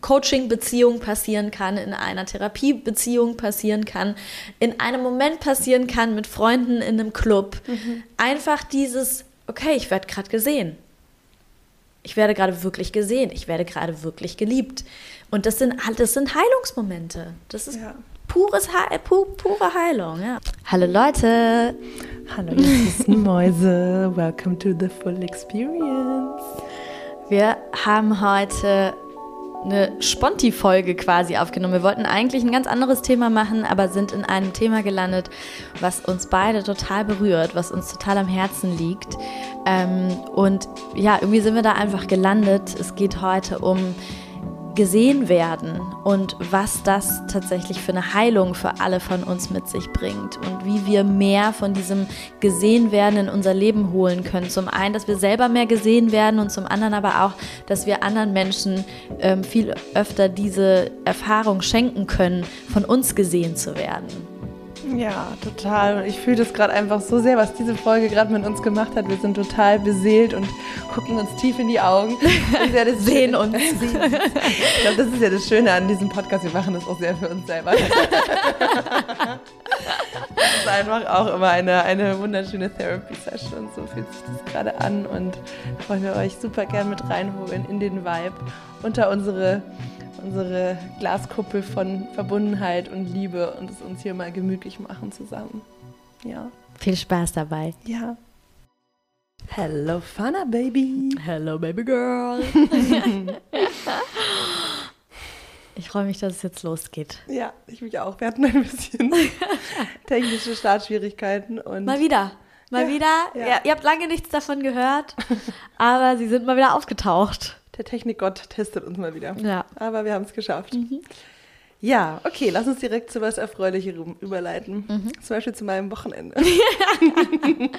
Coaching-Beziehung passieren kann, in einer Therapiebeziehung passieren kann, in einem Moment passieren kann mit Freunden in einem Club. Mhm. Einfach dieses, okay, ich werde gerade gesehen. Ich werde gerade wirklich gesehen. Ich werde gerade wirklich geliebt. Und das sind, das sind Heilungsmomente. Das ist ja. pures He pu pure Heilung. Ja. Hallo Leute. Hallo ihr süßen Mäuse. Welcome to the full experience. Wir haben heute eine Sponti-Folge quasi aufgenommen. Wir wollten eigentlich ein ganz anderes Thema machen, aber sind in einem Thema gelandet, was uns beide total berührt, was uns total am Herzen liegt. Ähm, und ja, irgendwie sind wir da einfach gelandet. Es geht heute um gesehen werden und was das tatsächlich für eine Heilung für alle von uns mit sich bringt und wie wir mehr von diesem gesehen werden in unser Leben holen können. Zum einen, dass wir selber mehr gesehen werden und zum anderen aber auch, dass wir anderen Menschen ähm, viel öfter diese Erfahrung schenken können, von uns gesehen zu werden. Ja, total. Ich fühle das gerade einfach so sehr, was diese Folge gerade mit uns gemacht hat. Wir sind total beseelt und gucken uns tief in die Augen. Ja sehen uns. ich glaube, das ist ja das Schöne an diesem Podcast. Wir machen das auch sehr für uns selber. das ist einfach auch immer eine, eine wunderschöne Therapy-Session. Und so fühlt sich das gerade an. Und wollen wir euch super gern mit reinholen in den Vibe unter unsere unsere Glaskuppel von Verbundenheit und Liebe und es uns hier mal gemütlich machen zusammen. Ja. Viel Spaß dabei. Ja. Hello, Fana Baby. Hello, Baby Girl. ich freue mich, dass es jetzt losgeht. Ja, ich mich auch. Wir hatten ein bisschen technische Startschwierigkeiten. Und mal wieder. Mal ja, wieder. Ja. Ja, ihr habt lange nichts davon gehört, aber sie sind mal wieder aufgetaucht. Der Technikgott testet uns mal wieder. Ja. Aber wir haben es geschafft. Mhm. Ja, okay, lass uns direkt zu was Erfreulicherem überleiten. Mhm. Zum Beispiel zu meinem Wochenende.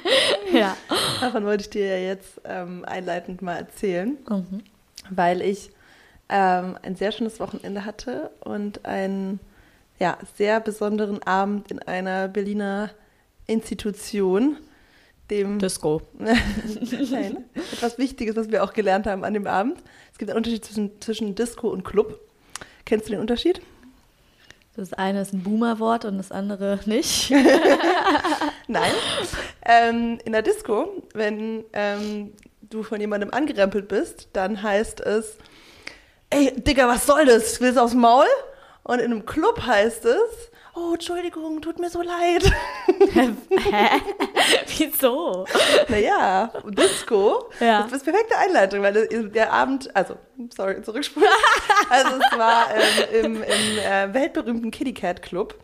ja. Davon wollte ich dir ja jetzt ähm, einleitend mal erzählen, mhm. weil ich ähm, ein sehr schönes Wochenende hatte und einen ja, sehr besonderen Abend in einer Berliner Institution dem Disco. Nein, etwas Wichtiges, was wir auch gelernt haben an dem Abend. Es gibt einen Unterschied zwischen, zwischen Disco und Club. Kennst du den Unterschied? Das eine ist ein Boomer-Wort und das andere nicht. Nein. Ähm, in der Disco, wenn ähm, du von jemandem angerempelt bist, dann heißt es, ey, Digga, was soll das? Willst du aufs Maul? Und in einem Club heißt es, oh, Entschuldigung, tut mir so leid. Hä? Wieso? Naja, Disco, ja. das ist perfekte Einleitung, weil der Abend, also, sorry, zurückspulen. Also es war ähm, im, im äh, weltberühmten Kitty Cat Club.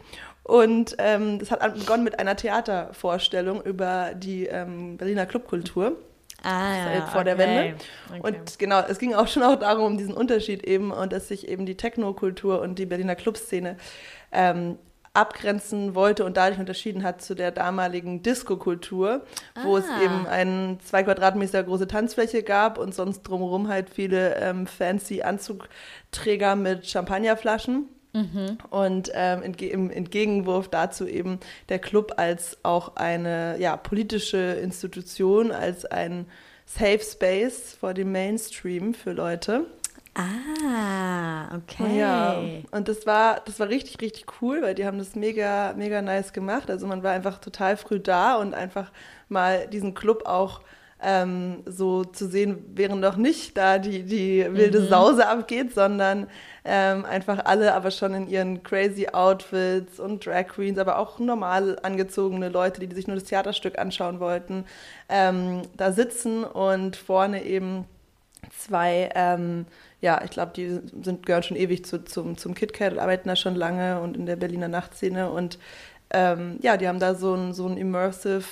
Und ähm, das hat begonnen mit einer Theatervorstellung über die ähm, Berliner Clubkultur. Ah, ja, vor okay. der Wende. Okay. Und genau, es ging auch schon auch darum, um diesen Unterschied eben und dass sich eben die Technokultur und die Berliner Clubszene ähm, abgrenzen wollte und dadurch unterschieden hat zu der damaligen Disco-Kultur, wo ah. es eben eine zwei Quadratmeter große Tanzfläche gab und sonst drumherum halt viele ähm, fancy Anzugträger mit Champagnerflaschen. Mhm. Und ähm, entge im Entgegenwurf dazu eben der Club als auch eine ja, politische Institution, als ein Safe Space vor dem Mainstream für Leute. Ah, okay. Ja, und das war, das war richtig, richtig cool, weil die haben das mega, mega nice gemacht. Also man war einfach total früh da und einfach mal diesen Club auch ähm, so zu sehen, während noch nicht da die, die wilde mhm. Sause abgeht, sondern ähm, einfach alle aber schon in ihren crazy Outfits und Drag Queens, aber auch normal angezogene Leute, die sich nur das Theaterstück anschauen wollten, ähm, da sitzen und vorne eben zwei ähm, ja, ich glaube, die sind, gehören schon ewig zu, zum, zum KitKat und arbeiten da schon lange und in der Berliner Nachtszene. Und ähm, ja, die haben da so ein, so ein immersive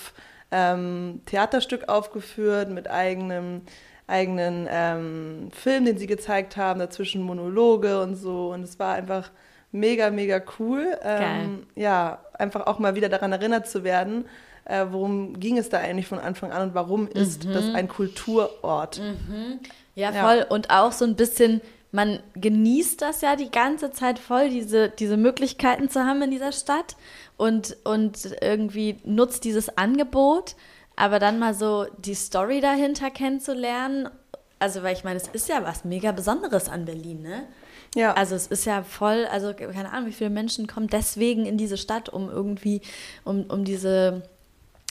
ähm, Theaterstück aufgeführt mit eigenem eigenen ähm, Film, den sie gezeigt haben, dazwischen Monologe und so. Und es war einfach mega, mega cool. Ähm, ja, einfach auch mal wieder daran erinnert zu werden, äh, worum ging es da eigentlich von Anfang an und warum ist mhm. das ein Kulturort? Mhm. Ja, voll. Ja. Und auch so ein bisschen, man genießt das ja die ganze Zeit voll, diese, diese Möglichkeiten zu haben in dieser Stadt und, und irgendwie nutzt dieses Angebot, aber dann mal so die Story dahinter kennenzulernen also weil ich meine, es ist ja was mega Besonderes an Berlin, ne? Ja. Also es ist ja voll, also keine Ahnung, wie viele Menschen kommen deswegen in diese Stadt, um irgendwie, um, um diese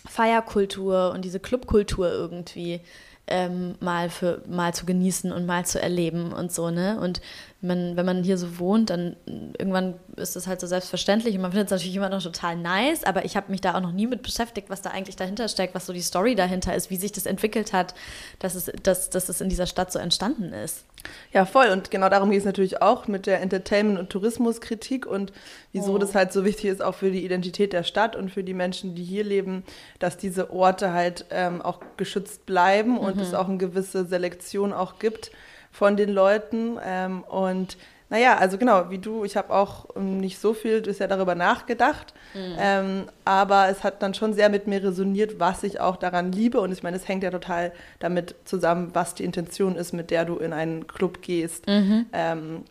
Feierkultur und diese Clubkultur irgendwie ähm, mal für mal zu genießen und mal zu erleben und so, ne? Und man, wenn man hier so wohnt, dann irgendwann ist das halt so selbstverständlich und man findet es natürlich immer noch total nice, aber ich habe mich da auch noch nie mit beschäftigt, was da eigentlich dahinter steckt, was so die Story dahinter ist, wie sich das entwickelt hat, dass es, dass, dass es in dieser Stadt so entstanden ist. Ja, voll. Und genau darum geht es natürlich auch mit der Entertainment- und Tourismuskritik und wieso oh. das halt so wichtig ist, auch für die Identität der Stadt und für die Menschen, die hier leben, dass diese Orte halt ähm, auch geschützt bleiben und mhm. es auch eine gewisse Selektion auch gibt von den Leuten. Ähm, und naja, also genau, wie du, ich habe auch ähm, nicht so viel bisher darüber nachgedacht, mhm. ähm, aber es hat dann schon sehr mit mir resoniert, was ich auch daran liebe. Und ich meine, es hängt ja total damit zusammen, was die Intention ist, mit der du in einen Club gehst. Mhm. Ähm,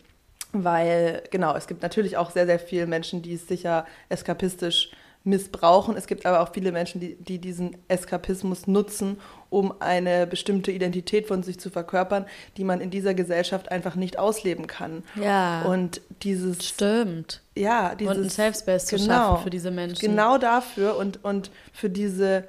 weil, genau, es gibt natürlich auch sehr, sehr viele Menschen, die es sicher eskapistisch missbrauchen. Es gibt aber auch viele Menschen, die, die diesen Eskapismus nutzen, um eine bestimmte Identität von sich zu verkörpern, die man in dieser Gesellschaft einfach nicht ausleben kann. Ja. Und dieses. Stimmt. Ja, dieses. Und ein Safe Space genau, zu schaffen für diese Menschen. Genau dafür und, und für diese.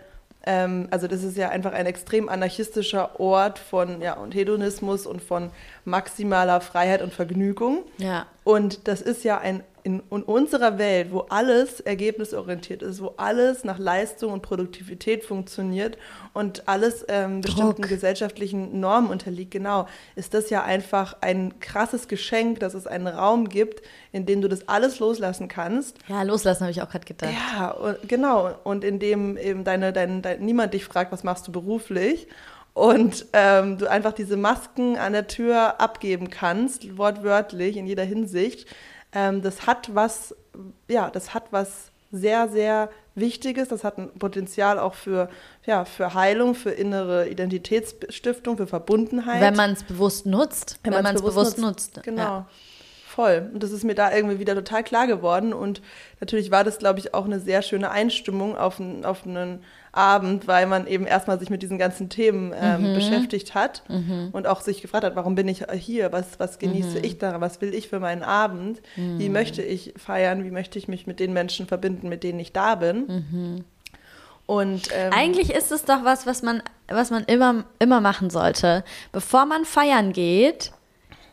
Ähm, also, das ist ja einfach ein extrem anarchistischer Ort von ja, und Hedonismus und von maximaler Freiheit und Vergnügung. Ja. Und das ist ja ein in, in, unserer Welt, wo alles ergebnisorientiert ist, wo alles nach Leistung und Produktivität funktioniert und alles ähm, bestimmten gesellschaftlichen Normen unterliegt, genau, ist das ja einfach ein krasses Geschenk, dass es einen Raum gibt, in dem du das alles loslassen kannst. Ja, loslassen habe ich auch gerade gedacht. Ja, und, genau. Und in dem eben deine, dein, dein, niemand dich fragt, was machst du beruflich und ähm, du einfach diese Masken an der Tür abgeben kannst, wortwörtlich in jeder Hinsicht ähm, das hat was, ja, das hat was sehr, sehr Wichtiges. Das hat ein Potenzial auch für, ja, für Heilung, für innere Identitätsstiftung, für Verbundenheit. Wenn man es bewusst nutzt. Wenn, wenn man es bewusst, bewusst, nutzt. nutzt. Genau. Ja. Voll. Und das ist mir da irgendwie wieder total klar geworden. Und natürlich war das, glaube ich, auch eine sehr schöne Einstimmung auf, auf einen Abend, weil man eben erstmal sich mit diesen ganzen Themen ähm, mhm. beschäftigt hat mhm. und auch sich gefragt hat, warum bin ich hier, was, was genieße mhm. ich daran, was will ich für meinen Abend, wie mhm. möchte ich feiern, wie möchte ich mich mit den Menschen verbinden, mit denen ich da bin. Mhm. Und, ähm, Eigentlich ist es doch was, was man, was man immer, immer machen sollte. Bevor man feiern geht,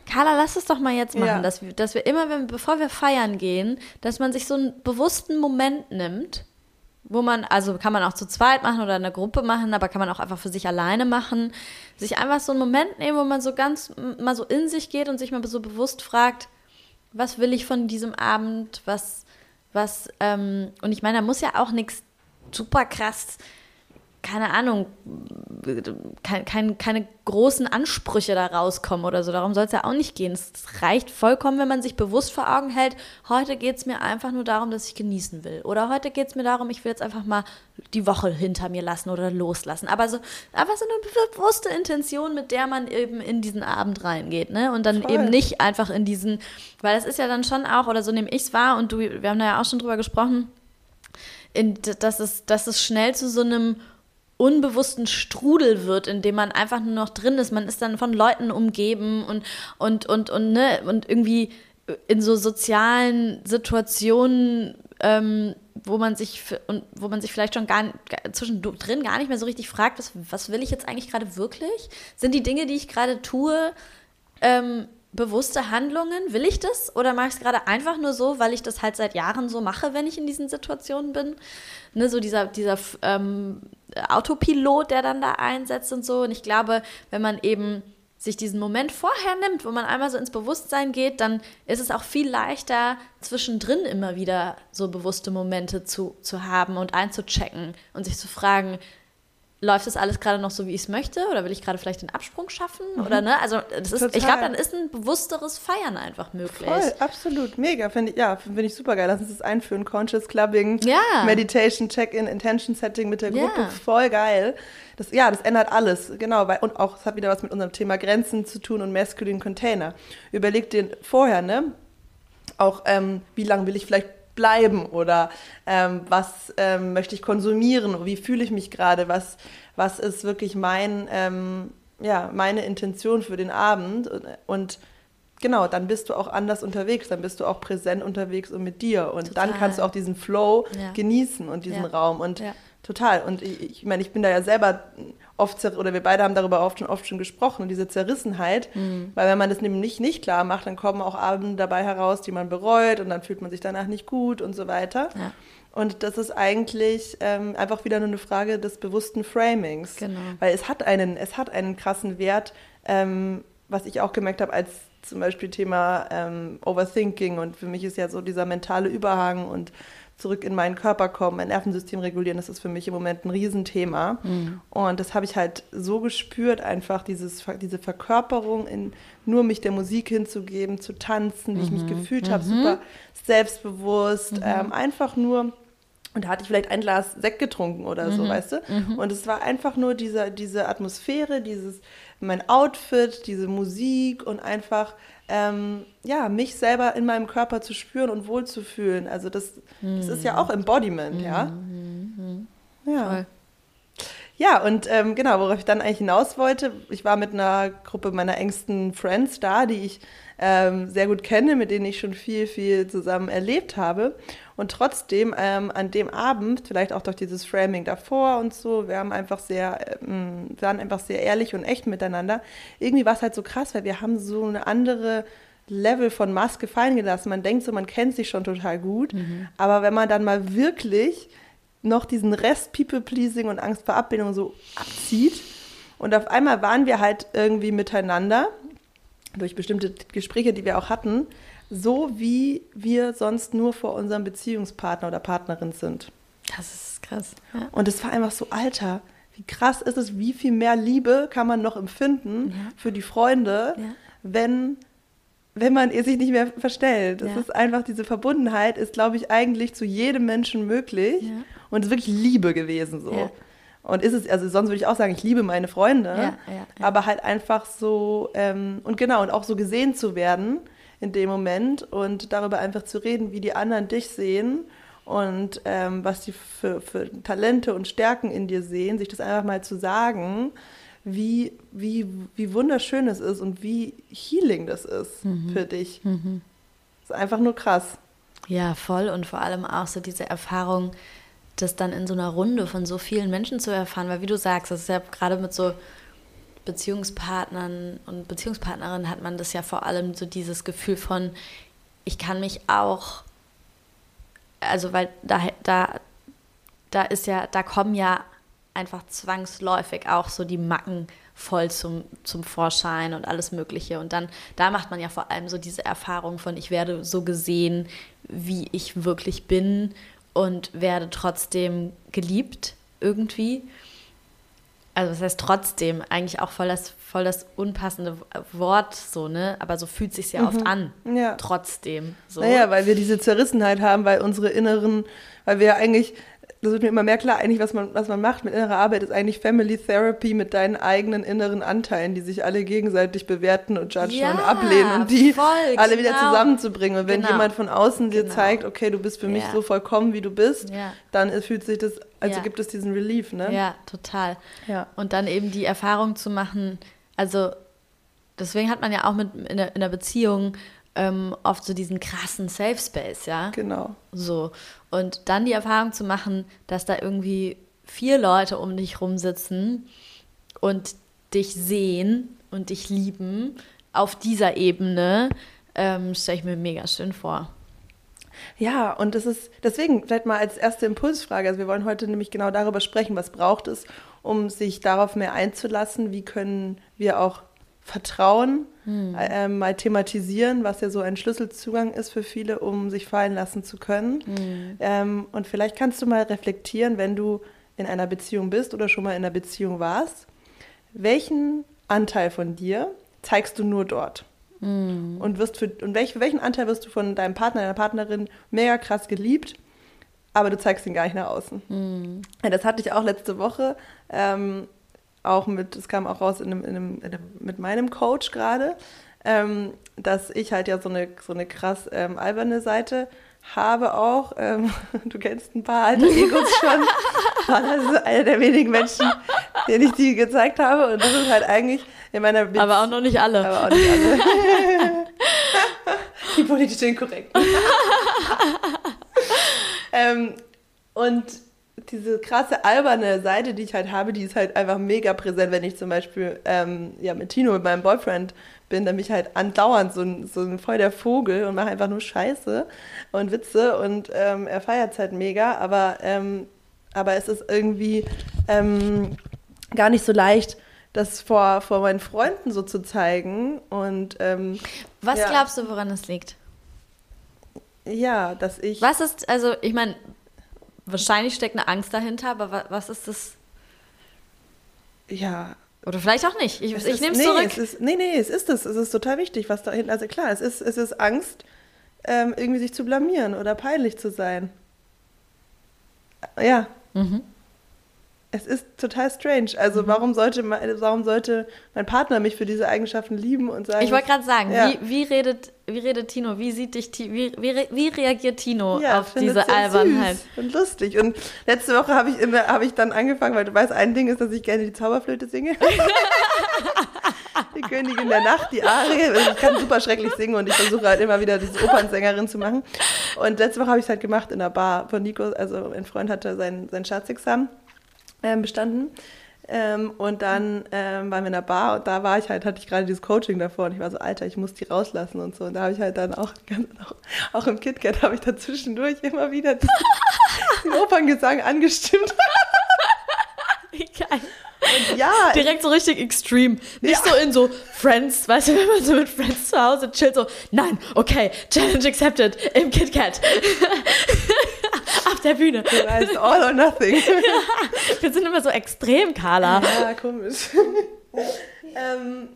Carla, lass es doch mal jetzt machen, ja. dass, wir, dass wir immer, wenn, bevor wir feiern gehen, dass man sich so einen bewussten Moment nimmt wo man, also kann man auch zu zweit machen oder in einer Gruppe machen, aber kann man auch einfach für sich alleine machen. Sich einfach so einen Moment nehmen, wo man so ganz mal so in sich geht und sich mal so bewusst fragt, was will ich von diesem Abend, was, was, ähm, und ich meine, da muss ja auch nichts super krass keine Ahnung, kein, kein, keine großen Ansprüche da rauskommen oder so. Darum soll es ja auch nicht gehen. Es reicht vollkommen, wenn man sich bewusst vor Augen hält, heute geht es mir einfach nur darum, dass ich genießen will. Oder heute geht es mir darum, ich will jetzt einfach mal die Woche hinter mir lassen oder loslassen. Aber so einfach so eine bewusste Intention, mit der man eben in diesen Abend reingeht. Ne? Und dann Voll. eben nicht einfach in diesen, weil das ist ja dann schon auch, oder so nehme ich es wahr, und du, wir haben da ja auch schon drüber gesprochen, in, dass, es, dass es schnell zu so einem unbewussten Strudel wird, in dem man einfach nur noch drin ist. Man ist dann von Leuten umgeben und, und, und, und, ne, und irgendwie in so sozialen Situationen, ähm, wo man sich und wo man sich vielleicht schon gar zwischendrin gar nicht mehr so richtig fragt, was, was will ich jetzt eigentlich gerade wirklich? Sind die Dinge, die ich gerade tue, ähm, bewusste Handlungen? Will ich das? Oder mache ich es gerade einfach nur so, weil ich das halt seit Jahren so mache, wenn ich in diesen Situationen bin? Ne, so dieser, dieser ähm, Autopilot, der dann da einsetzt und so. Und ich glaube, wenn man eben sich diesen Moment vorher nimmt, wo man einmal so ins Bewusstsein geht, dann ist es auch viel leichter, zwischendrin immer wieder so bewusste Momente zu, zu haben und einzuchecken und sich zu fragen, läuft das alles gerade noch so, wie ich es möchte? Oder will ich gerade vielleicht den Absprung schaffen? Mhm. Oder ne? Also das ist, ich glaube, dann ist ein bewussteres Feiern einfach möglich. Voll, absolut, mega. Finde ich, ja, finde ich super geil. Lass uns das einführen. Conscious Clubbing, ja. Meditation, Check-in, Intention Setting mit der Gruppe. Ja. Voll geil. Das, ja, das ändert alles, genau. Weil, und auch, es hat wieder was mit unserem Thema Grenzen zu tun und Masculine Container. Überleg dir vorher, ne? Auch, ähm, wie lange will ich vielleicht bleiben oder ähm, was ähm, möchte ich konsumieren, wie fühle ich mich gerade, was, was ist wirklich mein, ähm, ja, meine Intention für den Abend und, und genau, dann bist du auch anders unterwegs, dann bist du auch präsent unterwegs und mit dir und Total. dann kannst du auch diesen Flow Ja. genießen und diesen Ja. Raum und Ja. Total und ich, ich meine, ich bin da ja selber oft oder wir beide haben darüber oft schon oft schon gesprochen und diese Zerrissenheit, Mhm. weil wenn man das nämlich nicht klar macht, dann kommen auch Abende dabei heraus, die man bereut und dann fühlt man sich danach nicht gut und so weiter. Ja. Und das ist eigentlich ähm, einfach wieder nur eine Frage des bewussten Framings. Genau. Weil es hat einen, es hat einen krassen Wert, ähm, was ich auch gemerkt habe, als zum Beispiel Thema ähm, Overthinking und für mich ist ja so dieser mentale Überhang und zurück in meinen Körper kommen, mein Nervensystem regulieren, das ist für mich im Moment ein Riesenthema. Und das habe ich halt so gespürt, einfach dieses, diese Verkörperung in nur mich der Musik hinzugeben, zu tanzen, wie ich mich gefühlt habe, super selbstbewusst, ähm, einfach nur und da hatte ich vielleicht ein Glas Sekt getrunken oder so, weißt du? Und es war einfach nur diese, diese Atmosphäre, dieses, mein Outfit, diese Musik und einfach, ähm, ja, mich selber in meinem Körper zu spüren und wohlzufühlen. Also das, das ist ja auch Embodiment, ja? Ja. Voll. Ja, und ähm, genau, worauf ich dann eigentlich hinaus wollte, ich war mit einer Gruppe meiner engsten Friends da, die ich ähm, sehr gut kenne, mit denen ich schon viel, viel zusammen erlebt habe. Und trotzdem ähm, an dem Abend, vielleicht auch durch dieses Framing davor und so, wir haben einfach sehr, ähm, waren einfach sehr ehrlich und echt miteinander. Irgendwie war es halt so krass, weil wir haben so eine andere Level von Maske fallen gelassen. Man denkt so, man kennt sich schon total gut, aber wenn man dann mal wirklich noch diesen Rest People-Pleasing und Angst vor Ablehnung so abzieht. Und auf einmal waren wir halt irgendwie miteinander, durch bestimmte Gespräche, die wir auch hatten, so wie wir sonst nur vor unserem Beziehungspartner oder Partnerin sind. Das ist krass. Ja. Und es war einfach so, Alter, wie krass ist es, wie viel mehr Liebe kann man noch empfinden Ja. für die Freunde, Ja. wenn, wenn man sich nicht mehr verstellt. Das Ja. ist einfach, diese Verbundenheit ist, glaube ich, eigentlich zu jedem Menschen möglich. Und es ist wirklich Liebe gewesen so. Und ist es, also sonst würde ich auch sagen, ich liebe meine Freunde, Ja, ja, ja. aber halt einfach so, ähm, und genau, und auch so gesehen zu werden in dem Moment und darüber einfach zu reden, wie die anderen dich sehen und ähm, was die für, für Talente und Stärken in dir sehen, sich das einfach mal zu sagen, wie, wie, wie wunderschön es ist und wie healing das ist Mhm. für dich. Das ist einfach nur krass. Ja, voll und vor allem auch so diese Erfahrung, das dann in so einer Runde von so vielen Menschen zu erfahren, weil wie du sagst, das ist ja gerade mit so Beziehungspartnern und Beziehungspartnerinnen hat man das ja vor allem so dieses Gefühl von, ich kann mich auch, also weil da, da, da ist ja, da kommen ja einfach zwangsläufig auch so die Macken voll zum, zum Vorschein und alles Mögliche. Und dann, da macht man ja vor allem so diese Erfahrung von, ich werde so gesehen, wie ich wirklich bin und werde trotzdem geliebt irgendwie. Also das heißt trotzdem, eigentlich auch voll das, voll das unpassende Wort so, ne? Aber so fühlt sich ja oft an. Ja. Trotzdem. So. Naja, weil wir diese Zerrissenheit haben, weil unsere inneren, weil wir eigentlich, das wird mir immer mehr klar, eigentlich, was man, was man macht mit innerer Arbeit, ist eigentlich Family Therapy mit deinen eigenen inneren Anteilen, die sich alle gegenseitig bewerten und judgen Ja, und ablehnen und die voll, alle wieder genau. zusammenzubringen. Und wenn Genau. jemand von außen dir Genau. zeigt, okay, du bist für mich Ja. so vollkommen, wie du bist, Ja. dann fühlt sich das, also gibt es diesen Relief, ne? Ja, total. Ja. Und dann eben die Erfahrung zu machen, also deswegen hat man ja auch mit in der, in der Beziehung ähm, oft so diesen krassen Safe Space, ja. Genau. So. Und dann die Erfahrung zu machen, dass da irgendwie vier Leute um dich rumsitzen und dich sehen und dich lieben auf dieser Ebene, ähm, stelle ich mir mega schön vor. Ja, und das ist deswegen vielleicht mal als erste Impulsfrage. Also wir wollen heute nämlich genau darüber sprechen, was braucht es, um sich darauf mehr einzulassen. Wie können wir auch Vertrauen äh, mal thematisieren, was ja so ein Schlüsselzugang ist für viele, um sich fallen lassen zu können. Ähm, und vielleicht kannst du mal reflektieren, wenn du in einer Beziehung bist oder schon mal in einer Beziehung warst, welchen Anteil von dir zeigst du nur dort? Und wirst für und welch, welchen Anteil wirst du von deinem Partner, deiner Partnerin mega krass geliebt, aber du zeigst ihn gar nicht nach außen. Ja, das hatte ich auch letzte Woche. Ähm, auch mit, es kam auch raus in einem, in einem, in einem, mit meinem Coach gerade, ähm, dass ich halt ja so eine, so eine krass ähm, alberne Seite habe auch, ähm, du kennst ein paar alte Egos schon, das ist einer der wenigen Menschen, denen ich die gezeigt habe und das ist halt eigentlich in meiner Beziehung. Aber auch noch nicht alle. Aber auch nicht alle. die politisch inkorrekten. ähm, und diese krasse alberne Seite, die ich halt habe, die ist halt einfach mega präsent, wenn ich zum Beispiel ähm, ja, mit Tino, mit meinem Boyfriend bin, dann bin ich halt andauernd so ein, so ein voll der Vogel und mache einfach nur Scheiße und Witze und ähm, er feiert es halt mega, aber, ähm, aber es ist irgendwie ähm, gar nicht so leicht, das vor, vor meinen Freunden so zu zeigen. Und, ähm, Was ja. glaubst du, woran es liegt? Ja, dass ich. Was ist, also ich meine, wahrscheinlich steckt eine Angst dahinter, aber was ist das? Ja. Oder vielleicht auch nicht. Ich, ich nehme es nee, zurück. Es ist, nee, nee, es ist das. Es ist total wichtig, was dahinter. Also klar, es ist, es ist Angst, ähm, irgendwie sich zu blamieren oder peinlich zu sein. Ja. Mhm. Es ist total strange. Also mhm. warum, sollte mein, warum sollte mein Partner mich für diese Eigenschaften lieben und sagen... Ich wollte gerade sagen, ja. wie, wie, redet, wie redet Tino? Wie sieht dich, wie, wie, wie reagiert Tino ja, auf diese Albernheit? Süß und lustig. Und letzte Woche habe ich, hab ich dann angefangen, weil du weißt, ein Ding ist, dass ich gerne die Zauberflöte singe. die Königin der Nacht, die Arie. Also ich kann super schrecklich singen und ich versuche halt immer wieder diese Opernsängerin zu machen. Und letzte Woche habe ich es halt gemacht in der Bar von Nico. Also ein Freund hatte sein, sein Staatsexamen ähm, bestanden. Ähm, und dann ähm, waren wir in der Bar und da war ich halt, hatte ich gerade dieses Coaching davor und ich war so, Alter, ich muss die rauslassen und so. Und da habe ich halt dann auch, auch, auch im KitKat habe ich da zwischendurch immer wieder den, den Operngesang angestimmt. Wie geil. Und ja. Direkt so richtig extrem. Nicht ja. so in so Friends, weißt du, wenn man so mit Friends zu Hause chillt, so, nein, okay, Challenge accepted im KitKat auf der Bühne. Du weißt, all or nothing. Ja, wir sind immer so extrem, Carla. Ja, komisch. ähm,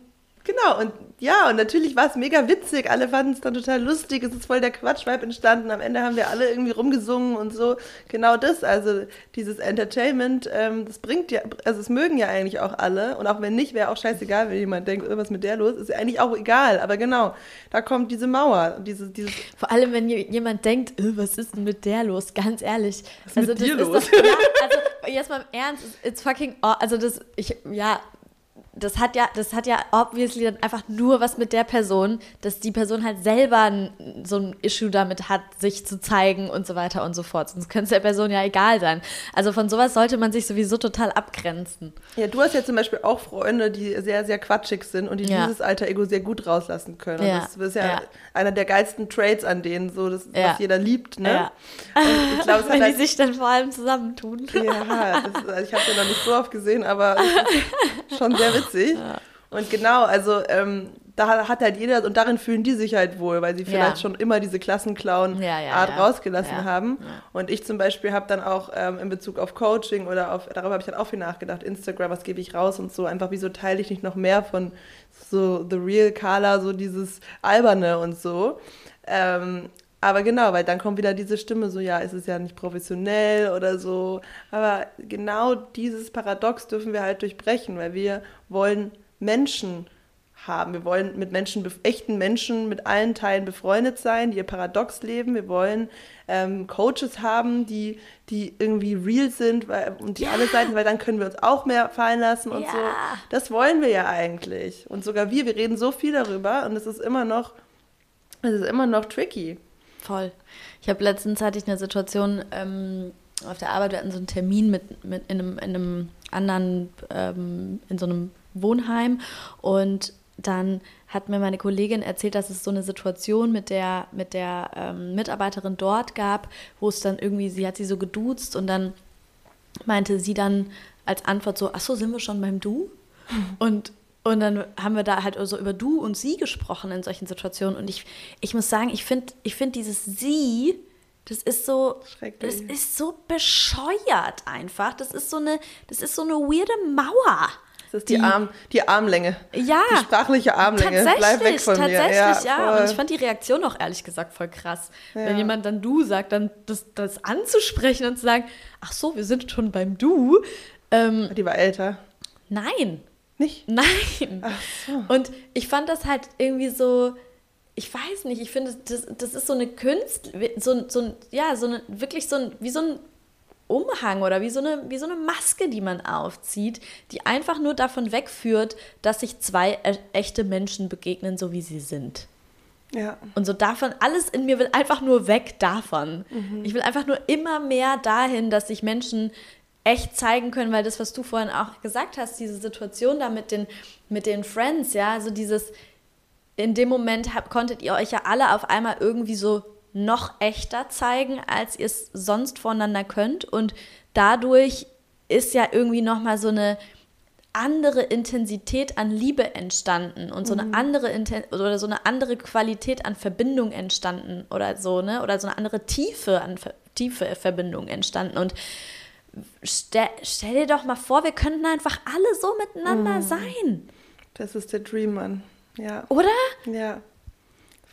genau, und ja, und natürlich war es mega witzig. Alle fanden es dann total lustig. Es ist voll der Quatschvibe entstanden. Am Ende haben wir alle irgendwie rumgesungen und so. Genau das, also dieses Entertainment, ähm, das bringt ja, also es mögen ja eigentlich auch alle. Und auch wenn nicht, wäre auch scheißegal, wenn jemand denkt, irgendwas mit der los, ist ja eigentlich auch egal. Aber genau, da kommt diese Mauer. Diese, dieses Vor allem, wenn jemand denkt, äh, was ist denn mit der los? Ganz ehrlich. Was ist also, mit dir los? Doch, ja, also jetzt mal im Ernst, it's fucking, also das, ich, ja, das hat ja, das hat ja obviously dann einfach nur was mit der Person, dass die Person halt selber so ein Issue damit hat, sich zu zeigen und so weiter und so fort. Sonst könnte es der Person ja egal sein. Also von sowas sollte man sich sowieso total abgrenzen. Ja, du hast ja zum Beispiel auch Freunde, die sehr, sehr quatschig sind und die ja. dieses alter Ego sehr gut rauslassen können. Ja. das ist ja, ja, einer der geilsten Traits an denen, so das, was jeder liebt, ne? Ja. ich glaub, Wenn die halt, sich dann vor allem zusammentun. Ja, das, ich habe ja noch nicht so oft gesehen, aber schon sehr witzig witzig. Ja. Und genau, also ähm, da hat halt jeder, und darin fühlen die sich halt wohl, weil sie vielleicht ja. schon immer diese Klassenclown-Art ja, rausgelassen haben. Und ich zum Beispiel habe dann auch ähm, in Bezug auf Coaching oder auf, darüber habe ich dann auch viel nachgedacht, Instagram, was gebe ich raus und so, einfach wieso teile ich nicht noch mehr von so The Real Carla, so dieses Alberne und so. Ähm, aber genau, weil dann kommt wieder diese Stimme so, ja, es ist ja nicht professionell oder so. Aber genau dieses Paradox dürfen wir halt durchbrechen, weil wir wollen Menschen haben. Wir wollen mit Menschen, echten Menschen, mit allen Teilen befreundet sein, die ihr Paradox leben. Wir wollen ähm, Coaches haben, die, die irgendwie real sind weil, und die ja. alle Seiten, weil dann können wir uns auch mehr fallen lassen und ja. so. Das wollen wir ja eigentlich. Und sogar wir, wir reden so viel darüber und es ist immer noch, es ist immer noch tricky. Voll. Ich habe letztens hatte ich eine Situation ähm, auf der Arbeit, wir hatten so einen Termin mit, mit in, einem, in einem anderen, ähm, in so einem Wohnheim und dann hat mir meine Kollegin erzählt, dass es so eine Situation mit der, mit der ähm, Mitarbeiterin dort gab, wo es dann irgendwie, sie hat sie so geduzt und dann meinte sie dann als Antwort so, ach so, sind wir schon beim Du? Und und dann haben wir da halt so über du und sie gesprochen in solchen Situationen. Und ich, ich muss sagen, ich finde ich find dieses sie, das ist so, das ist so bescheuert einfach. Das ist so eine, das ist so eine weirde Mauer. Das ist die, die, Arm, die Armlänge. Ja. Die sprachliche Armlänge. Bleib weg von tatsächlich, mir. Tatsächlich, ja. ja. Und ich fand die Reaktion auch ehrlich gesagt voll krass. Ja. Wenn jemand dann du sagt, dann das, das anzusprechen und zu sagen, ach so, wir sind schon beim du. Ähm, die war älter. Nein. Nicht? Nein. Ach so. Und ich fand das halt irgendwie so, ich weiß nicht, ich finde, das, das ist so eine Künst, so, so, ja, so eine, wirklich so ein, wie so ein Umhang oder wie so, eine, wie so eine Maske, die man aufzieht, die einfach nur davon wegführt, dass sich zwei e echte Menschen begegnen, so wie sie sind. Ja. Und so davon, alles in mir will einfach nur weg davon. Mhm. Ich will einfach nur immer mehr dahin, dass sich Menschen echt zeigen können, weil das, was du vorhin auch gesagt hast, diese Situation da mit den, mit den Friends, ja, also dieses, in dem Moment hab, konntet ihr euch ja alle auf einmal irgendwie so noch echter zeigen, als ihr es sonst voneinander könnt. Und dadurch ist ja irgendwie nochmal so eine andere Intensität an Liebe entstanden und so eine mhm. andere Inten oder so eine andere Qualität an Verbindung entstanden oder so, ne? Oder so eine andere Tiefe an tiefe Verbindung entstanden. Und stell, stell, dir doch mal vor, wir könnten einfach alle so miteinander mhm. sein. Das ist der Dream, Mann. Ja. Oder? Ja.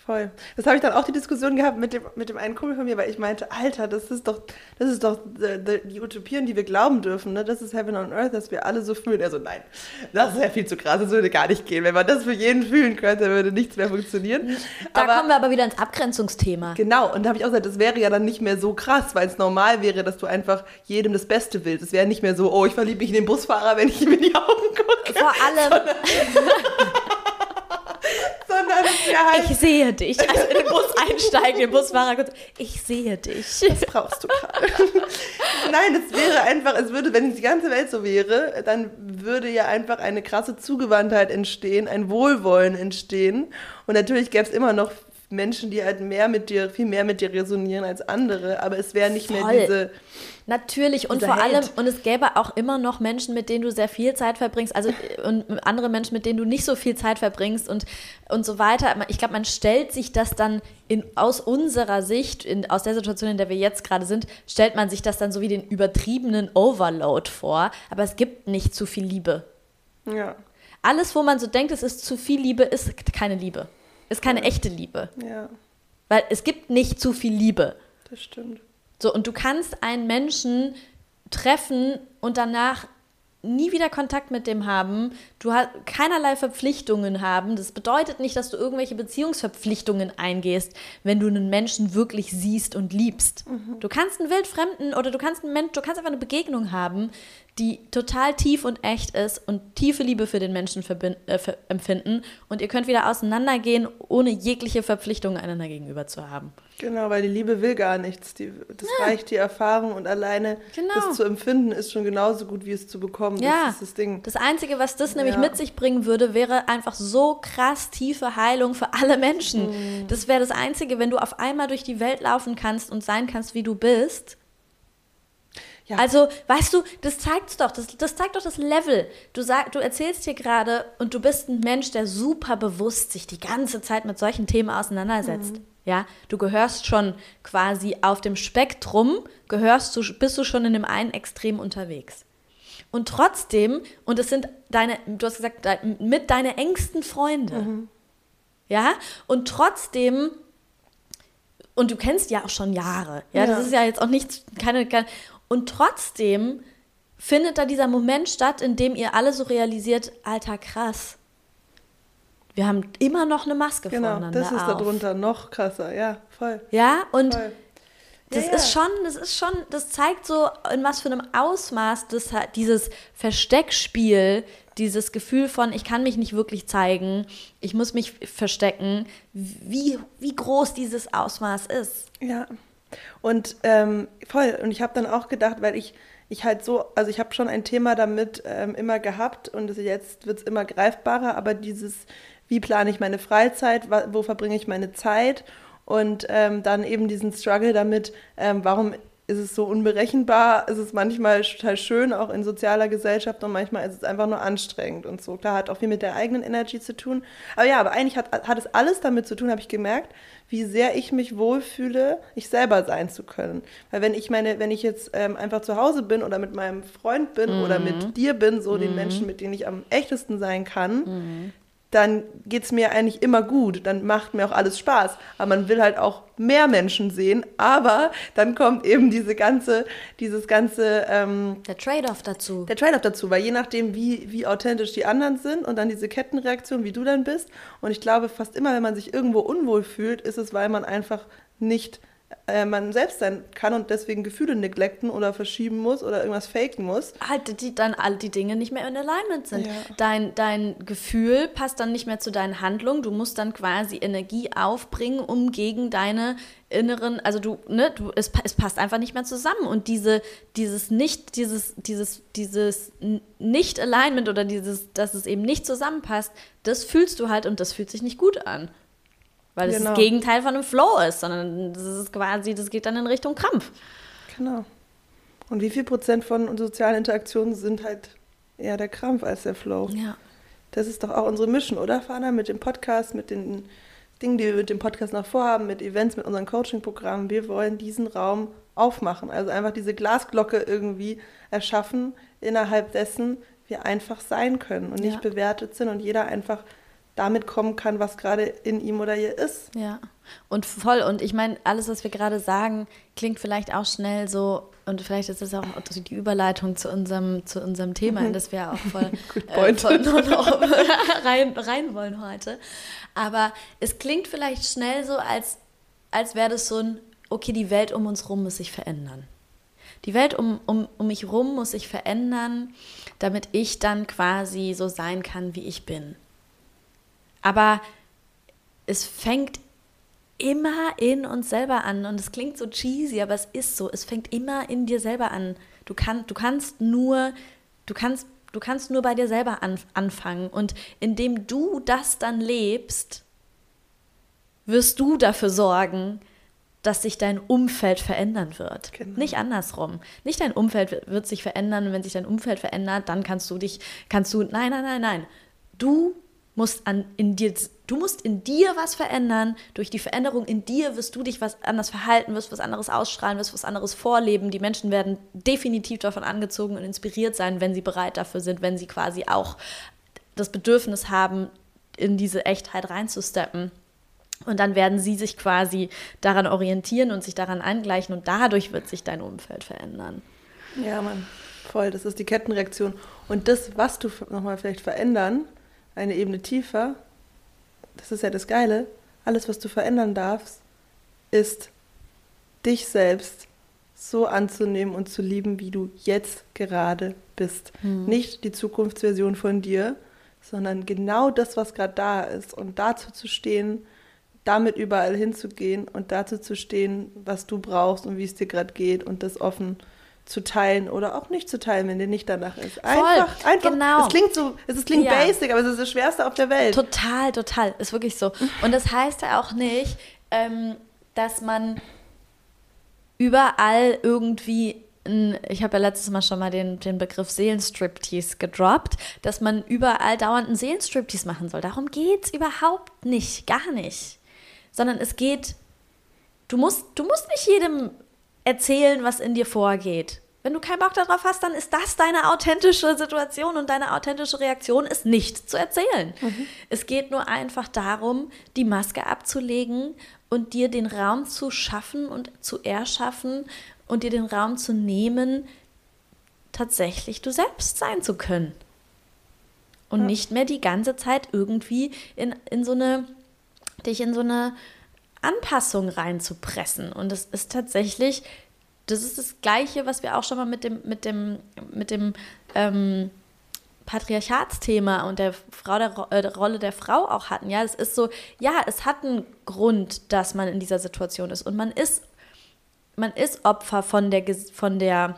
Voll. Das habe ich dann auch die Diskussion gehabt mit dem, mit dem einen Kumpel von mir, weil ich meinte, Alter, das ist doch, das ist doch die, die Utopien, die wir glauben dürfen, ne? Das ist Heaven on Earth, dass wir alle so fühlen. Er so, nein, das ist ja viel zu krass, das würde gar nicht gehen. Wenn man das für jeden fühlen könnte, würde nichts mehr funktionieren. Da aber, kommen wir aber wieder ins Abgrenzungsthema. Genau, und da habe ich auch gesagt, das wäre ja dann nicht mehr so krass, weil es normal wäre, dass du einfach jedem das Beste willst. Es wäre nicht mehr so, oh, ich verliebe mich in den Busfahrer, wenn ich ihm in die Augen gucke. Vor allem. halt. Ich sehe dich. Also in den Bus einsteigen, den Busfahrer kurz. Ich sehe dich. Das brauchst du gerade. Nein, es wäre einfach, es würde, wenn die ganze Welt so wäre, dann würde ja einfach eine krasse Zugewandtheit entstehen, ein Wohlwollen entstehen. Und natürlich gäbe es immer noch Menschen, die halt mehr mit dir, viel mehr mit dir resonieren als andere, aber es wäre nicht Voll. mehr diese. Natürlich und vor allem, und es gäbe auch immer noch Menschen, mit denen du sehr viel Zeit verbringst, also und andere Menschen, mit denen du nicht so viel Zeit verbringst und, und so weiter. Ich glaube, man stellt sich das dann in, aus unserer Sicht, in, aus der Situation, in der wir jetzt gerade sind, stellt man sich das dann so wie den übertriebenen Overload vor, aber es gibt nicht zu viel Liebe. Ja. Alles, wo man so denkt, es ist zu viel Liebe, ist keine Liebe. Ist keine ja. echte Liebe. Ja. Weil es gibt nicht zu viel Liebe. Das stimmt. So, und du kannst einen Menschen treffen und danach nie wieder Kontakt mit dem haben, du hast keinerlei Verpflichtungen haben. Das bedeutet nicht, dass du irgendwelche Beziehungsverpflichtungen eingehst, wenn du einen Menschen wirklich siehst und liebst. Mhm. Du kannst einen wildfremden oder du kannst einen Mensch, du kannst einfach eine Begegnung haben, die total tief und echt ist und tiefe Liebe für den Menschen äh, empfinden und ihr könnt wieder auseinandergehen, ohne jegliche Verpflichtungen einander gegenüber zu haben. Genau, weil die Liebe will gar nichts. Die, das ja. reicht die Erfahrung und alleine genau. das zu empfinden ist schon genauso gut, wie es zu bekommen. Ja. Das ist das Ding. Das Einzige, was das nämlich ja. mit sich bringen würde, wäre einfach so krass tiefe Heilung für alle Menschen. Mhm. Das wäre das Einzige, wenn du auf einmal durch die Welt laufen kannst und sein kannst, wie du bist ja. Also, weißt du, das zeigt doch, das, das zeigt doch das Level. Du, sag, du erzählst hier gerade und du bist ein Mensch, der super bewusst sich die ganze Zeit mit solchen Themen auseinandersetzt. Mhm. Ja, du gehörst schon quasi auf dem Spektrum, gehörst du, bist du schon in dem einen Extrem unterwegs. Und trotzdem, und es sind deine, du hast gesagt, mit deine engsten Freunde. Mhm. Ja, und trotzdem und du kennst ja auch schon Jahre. Ja, ja, das ist ja jetzt auch nichts, keine, keine und trotzdem findet da dieser Moment statt, in dem ihr alle so realisiert, alter krass. Wir haben immer noch eine Maske genau, voneinander. Das ist auf. darunter noch krasser, ja, voll. Ja, und voll. das ja, ist schon, das ist schon, das zeigt so, in was für einem Ausmaß das dieses Versteckspiel, dieses Gefühl von, ich kann mich nicht wirklich zeigen, ich muss mich verstecken, wie, wie groß dieses Ausmaß ist. Ja. Und ähm, voll. Und ich habe dann auch gedacht, weil ich, ich halt so, also ich habe schon ein Thema damit ähm, immer gehabt und jetzt wird es immer greifbarer, aber dieses, wie plane ich meine Freizeit, wo verbringe ich meine Zeit und ähm, dann eben diesen Struggle damit, ähm, warum ist es so unberechenbar, ist es manchmal total schön, auch in sozialer Gesellschaft und manchmal ist es einfach nur anstrengend und so. Klar, hat auch viel mit der eigenen Energy zu tun. Aber ja, aber eigentlich hat, hat es alles damit zu tun, habe ich gemerkt, wie sehr ich mich wohlfühle, ich selber sein zu können. Weil wenn ich meine, wenn ich jetzt ähm, einfach zu Hause bin oder mit meinem Freund bin mhm. oder mit dir bin, so mhm. den Menschen, mit denen ich am echtesten sein kann, mhm. Dann geht es mir eigentlich immer gut, dann macht mir auch alles Spaß. Aber man will halt auch mehr Menschen sehen, aber dann kommt eben diese ganze, dieses ganze... Ähm, der Trade-off dazu. Der Trade-off dazu, weil je nachdem, wie, wie authentisch die anderen sind und dann diese Kettenreaktion, wie du dann bist. Und ich glaube, fast immer, wenn man sich irgendwo unwohl fühlt, ist es, weil man einfach nicht äh, man selbst sein kann und deswegen Gefühle neglecten oder verschieben muss oder irgendwas faken muss. Halt, die dann all die Dinge nicht mehr in Alignment sind. Ja. Dein, dein Gefühl passt dann nicht mehr zu deinen Handlungen. Du musst dann quasi Energie aufbringen, um gegen deine inneren, also du, ne, du, es, es passt einfach nicht mehr zusammen. Und diese, dieses nicht, dieses, dieses, dieses Nicht-Alignment oder dieses, dass es eben nicht zusammenpasst, das fühlst du halt und das fühlt sich nicht gut an. Weil es genau. das Gegenteil von einem Flow ist, sondern das ist quasi, das geht dann in Richtung Krampf. Genau. Und wie viel Prozent von sozialen Interaktionen sind halt eher der Krampf als der Flow? Ja. Das ist doch auch unsere Mission, oder, Fana? Mit dem Podcast, mit den Dingen, die wir mit dem Podcast noch vorhaben, mit Events, mit unseren Coaching-Programmen. Wir wollen diesen Raum aufmachen. Also einfach diese Glasglocke irgendwie erschaffen, innerhalb dessen wir einfach sein können und nicht ja. bewertet sind und jeder einfach damit kommen kann, was gerade in ihm oder ihr ist. Ja, und voll. Und ich meine, alles, was wir gerade sagen, klingt vielleicht auch schnell so, und vielleicht ist das auch die Überleitung zu unserem, zu unserem Thema, in das wir auch voll, äh, voll rein, rein wollen heute. Aber es klingt vielleicht schnell so, als, als wäre das so ein, okay, die Welt um uns rum muss sich verändern. Die Welt um, um, um mich rum muss sich verändern, damit ich dann quasi so sein kann, wie ich bin. Aber es fängt immer in uns selber an und es klingt so cheesy, aber es ist so. Es fängt immer in dir selber an. Du, kann, du kannst nur, du kannst, du kannst nur bei dir selber an, anfangen und indem du das dann lebst, wirst du dafür sorgen, dass sich dein Umfeld verändern wird. Genau. Nicht andersrum. Nicht dein Umfeld wird sich verändern und wenn sich dein Umfeld verändert, dann kannst du dich, kannst du, nein, nein, nein, nein. Du musst an, in dir, du musst in dir was verändern. Durch die Veränderung in dir wirst du dich was anders verhalten, wirst was anderes ausstrahlen, wirst was anderes vorleben. Die Menschen werden definitiv davon angezogen und inspiriert sein, wenn sie bereit dafür sind, wenn sie quasi auch das Bedürfnis haben, in diese Echtheit reinzusteppen. Und dann werden sie sich quasi daran orientieren und sich daran angleichen und dadurch wird sich dein Umfeld verändern. Ja, Mann, voll. Das ist die Kettenreaktion. Und das, was du nochmal vielleicht verändern, eine Ebene tiefer, das ist ja das Geile, alles, was du verändern darfst, ist dich selbst so anzunehmen und zu lieben, wie du jetzt gerade bist. Mhm. Nicht die Zukunftsversion von dir, sondern genau das, was gerade da ist. Und dazu zu stehen, damit überall hinzugehen und dazu zu stehen, was du brauchst und wie es dir gerade geht und das offen zu teilen oder auch nicht zu teilen, wenn dir nicht danach ist. Einfach, Voll, einfach. Genau. Es klingt so, es klingt ja. basic, aber es ist das Schwerste auf der Welt. Total, total. Ist wirklich so. Und das heißt ja auch nicht, ähm, dass man überall irgendwie ich habe ja letztes Mal schon mal den, den Begriff Seelenstriptease gedroppt, dass man überall dauernd einen Seelenstriptease machen soll. Darum geht es überhaupt nicht, gar nicht. Sondern es geht, du musst, du musst nicht jedem erzählen, was in dir vorgeht. Wenn du keinen Bock darauf hast, dann ist das deine authentische Situation und deine authentische Reaktion ist nicht zu erzählen. Mhm. Es geht nur einfach darum, die Maske abzulegen und dir den Raum zu schaffen und zu erschaffen und dir den Raum zu nehmen, tatsächlich du selbst sein zu können. Und ja. nicht mehr die ganze Zeit irgendwie in, in so eine, dich in so eine Anpassung reinzupressen. Und es ist tatsächlich, das ist das Gleiche, was wir auch schon mal mit dem, mit dem, mit dem ähm, Patriarchatsthema und der, Frau, der, äh, der, Rolle der Frau auch hatten. Ja, es ist so, ja, es hat einen Grund, dass man in dieser Situation ist. Und man ist, man ist Opfer von der, von der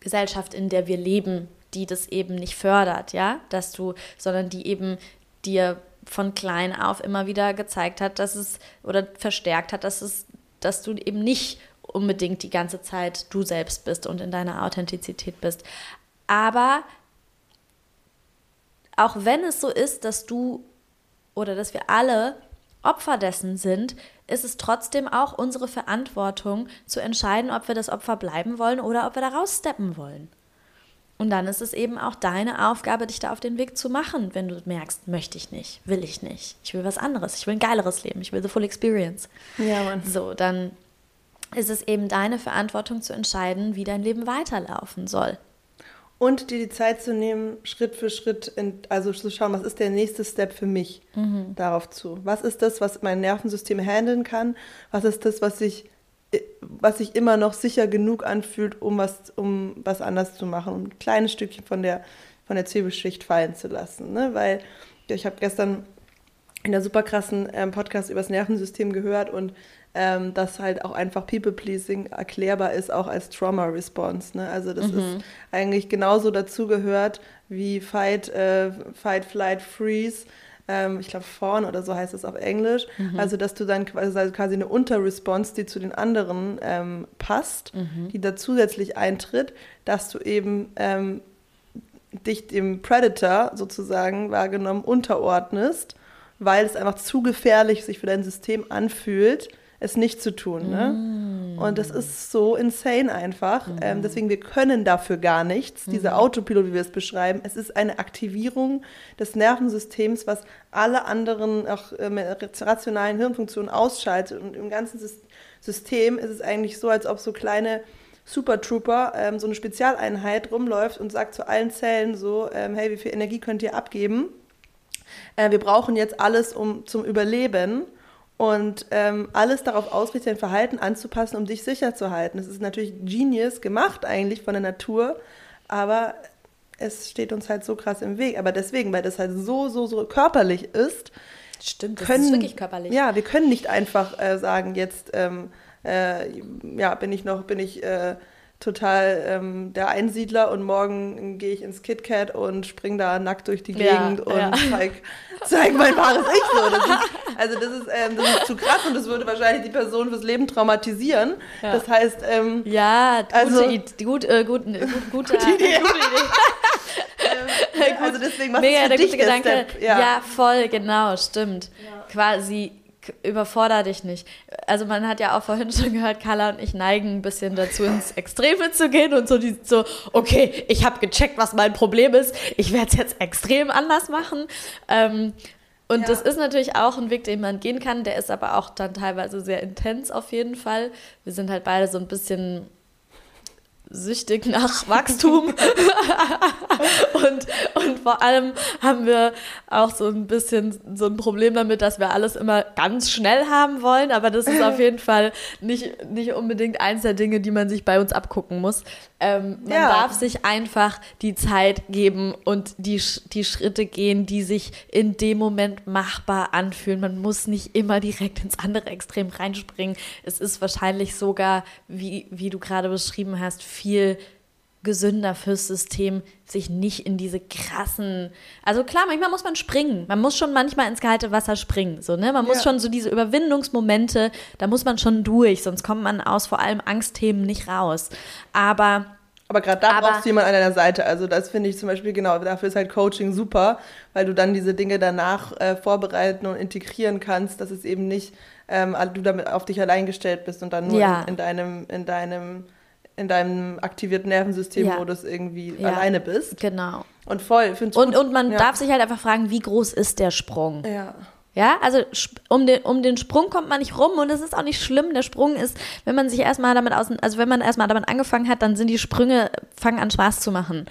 Gesellschaft, in der wir leben, die das eben nicht fördert, ja, dass du, sondern die eben dir von klein auf immer wieder gezeigt hat, dass es oder verstärkt hat, dass es, dass du eben nicht unbedingt die ganze Zeit du selbst bist und in deiner Authentizität bist. Aber auch wenn es so ist, dass du oder dass wir alle Opfer dessen sind, ist es trotzdem auch unsere Verantwortung zu entscheiden, ob wir das Opfer bleiben wollen oder ob wir da raussteppen wollen. Und dann ist es eben auch deine Aufgabe, dich da auf den Weg zu machen, wenn du merkst, möchte ich nicht, will ich nicht, ich will was anderes, ich will ein geileres Leben, ich will the full experience. Ja, Mann. So, dann ist es eben deine Verantwortung zu entscheiden, wie dein Leben weiterlaufen soll. Und dir die Zeit zu nehmen, Schritt für Schritt, in, also zu schauen, was ist der nächste Step für mich Mhm. darauf zu. Was ist das, was mein Nervensystem handeln kann? Was ist das, was sich, was sich immer noch sicher genug anfühlt, um was, um was anders zu machen, um ein kleines Stückchen von der, von der Zwiebelschicht fallen zu lassen. Ne? Weil ich habe gestern in der super krassen ähm, Podcast über das Nervensystem gehört und ähm, dass halt auch einfach People-Pleasing erklärbar ist, auch als Trauma-Response. Ne? Also das ist eigentlich genauso dazugehört wie Fight, äh, Fight, Flight, Freeze. Ähm, ich glaube, Fawn oder so heißt es auf Englisch. Also, dass du dann quasi, also quasi eine Unterresponse, die zu den anderen ähm, passt, die da zusätzlich eintritt, dass du eben ähm, dich dem Predator sozusagen wahrgenommen unterordnest, weil es einfach zu gefährlich sich für dein System anfühlt, es nicht zu tun. Ne? Und das ist so insane einfach. Ähm, deswegen, wir können dafür gar nichts. Dieser Autopilot, wie wir es beschreiben, es ist eine Aktivierung des Nervensystems, was alle anderen auch ähm, rationalen Hirnfunktionen ausschaltet. Und im ganzen Sys- System ist es eigentlich so, als ob so kleine Super Trooper, ähm, so eine Spezialeinheit rumläuft und sagt zu allen Zellen so, ähm, hey, wie viel Energie könnt ihr abgeben? Äh, wir brauchen jetzt alles um, zum Überleben und ähm, alles darauf ausrichtet, dein Verhalten anzupassen, um dich sicher zu halten. Das ist natürlich genius gemacht eigentlich von der Natur, aber es steht uns halt so krass im Weg. Aber deswegen, weil das halt so, so, so körperlich ist, Stimmt, das können, ist wirklich körperlich. Ja, wir können nicht einfach äh, sagen, jetzt ähm, äh, ja, bin ich noch, bin ich äh, total ähm, der Einsiedler und morgen gehe ich ins KitKat und spring da nackt durch die Ja, Gegend und ja. zeig, zeig mein wahres Ich so. Das ist, also das ist, ähm, das ist zu krass und das würde wahrscheinlich die Person fürs Leben traumatisieren. Ja. Das heißt, ähm, Ja, gute, Also- Id- gut, äh, gut, äh, gut, gute, Gute Idee. gute Idee. ähm, also deswegen für der dich Gedanke. Step? Ja. voll, genau, stimmt. Quasi k- überforder dich nicht. Also man hat ja auch vorhin schon gehört, Carla und ich neigen ein bisschen dazu, ins Extreme zu gehen und so, die, so okay, ich habe gecheckt, was mein Problem ist, ich werde es jetzt extrem anders machen. Ähm, und Ja. das ist natürlich auch ein Weg, den man gehen kann, der ist aber auch dann teilweise sehr intens auf jeden Fall. Wir sind halt beide so ein bisschen süchtig nach Wachstum. und, und vor allem haben wir auch so ein bisschen so ein Problem damit, dass wir alles immer ganz schnell haben wollen. Aber das ist auf jeden Fall nicht, nicht unbedingt eins der Dinge, die man sich bei uns abgucken muss. Ähm, man Ja. darf sich einfach die Zeit geben und die, die Schritte gehen, die sich in dem Moment machbar anfühlen. Man muss nicht immer direkt ins andere Extrem reinspringen. Es ist wahrscheinlich sogar, wie, wie du gerade beschrieben hast, viel gesünder fürs System, sich nicht in diese krassen. Also klar, manchmal muss man springen. Man muss schon manchmal ins kalte Wasser springen. So, ne? Man muss Ja. schon so diese Überwindungsmomente, da muss man schon durch, sonst kommt man aus vor allem Angstthemen nicht raus. Aber Aber gerade da Aber- brauchst du jemanden an deiner Seite. Also das finde ich zum Beispiel genau, dafür ist halt Coaching super, weil du dann diese Dinge danach äh, vorbereiten und integrieren kannst, dass es eben nicht ähm, du damit auf dich allein gestellt bist und dann nur Ja. in, in deinem, in deinem, in deinem aktivierten Nervensystem-Modus irgendwie Ja. alleine bist. genau. Und voll, Und, gut. und man ja. darf sich halt einfach fragen, wie groß ist der Sprung? Ja. Ja, also um den, um den Sprung kommt man nicht rum und es ist auch nicht schlimm. Der Sprung ist, wenn man sich erstmal damit aus, also wenn man erstmal damit angefangen hat, dann sind die Sprünge, fangen an Spaß zu machen.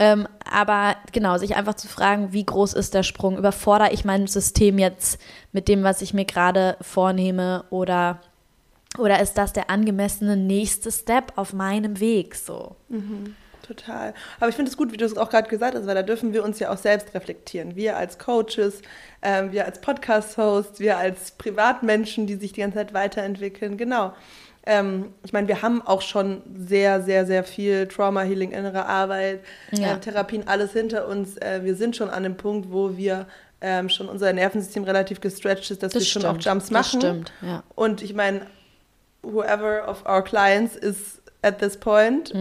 Ähm, aber genau, sich einfach zu fragen, wie groß ist der Sprung? Überfordere ich mein System jetzt mit dem, was ich mir gerade vornehme oder, oder ist das der angemessene nächste Step auf meinem Weg? So. Total. Aber ich finde es gut, wie du es auch gerade gesagt hast, weil da dürfen wir uns ja auch selbst reflektieren. Wir als Coaches, ähm, wir als Podcast-Hosts, wir als Privatmenschen, die sich die ganze Zeit weiterentwickeln. Genau. Ähm, ich meine, wir haben auch schon sehr, sehr, sehr viel Trauma-Healing, innere Arbeit, Ja. ähm, Therapien, alles hinter uns. Äh, wir sind schon an dem Punkt, wo wir ähm, schon unser Nervensystem relativ gestretched ist, dass wir schon auch Jumps machen. Das stimmt, ja. Und ich meine, whoever of our clients is at this point,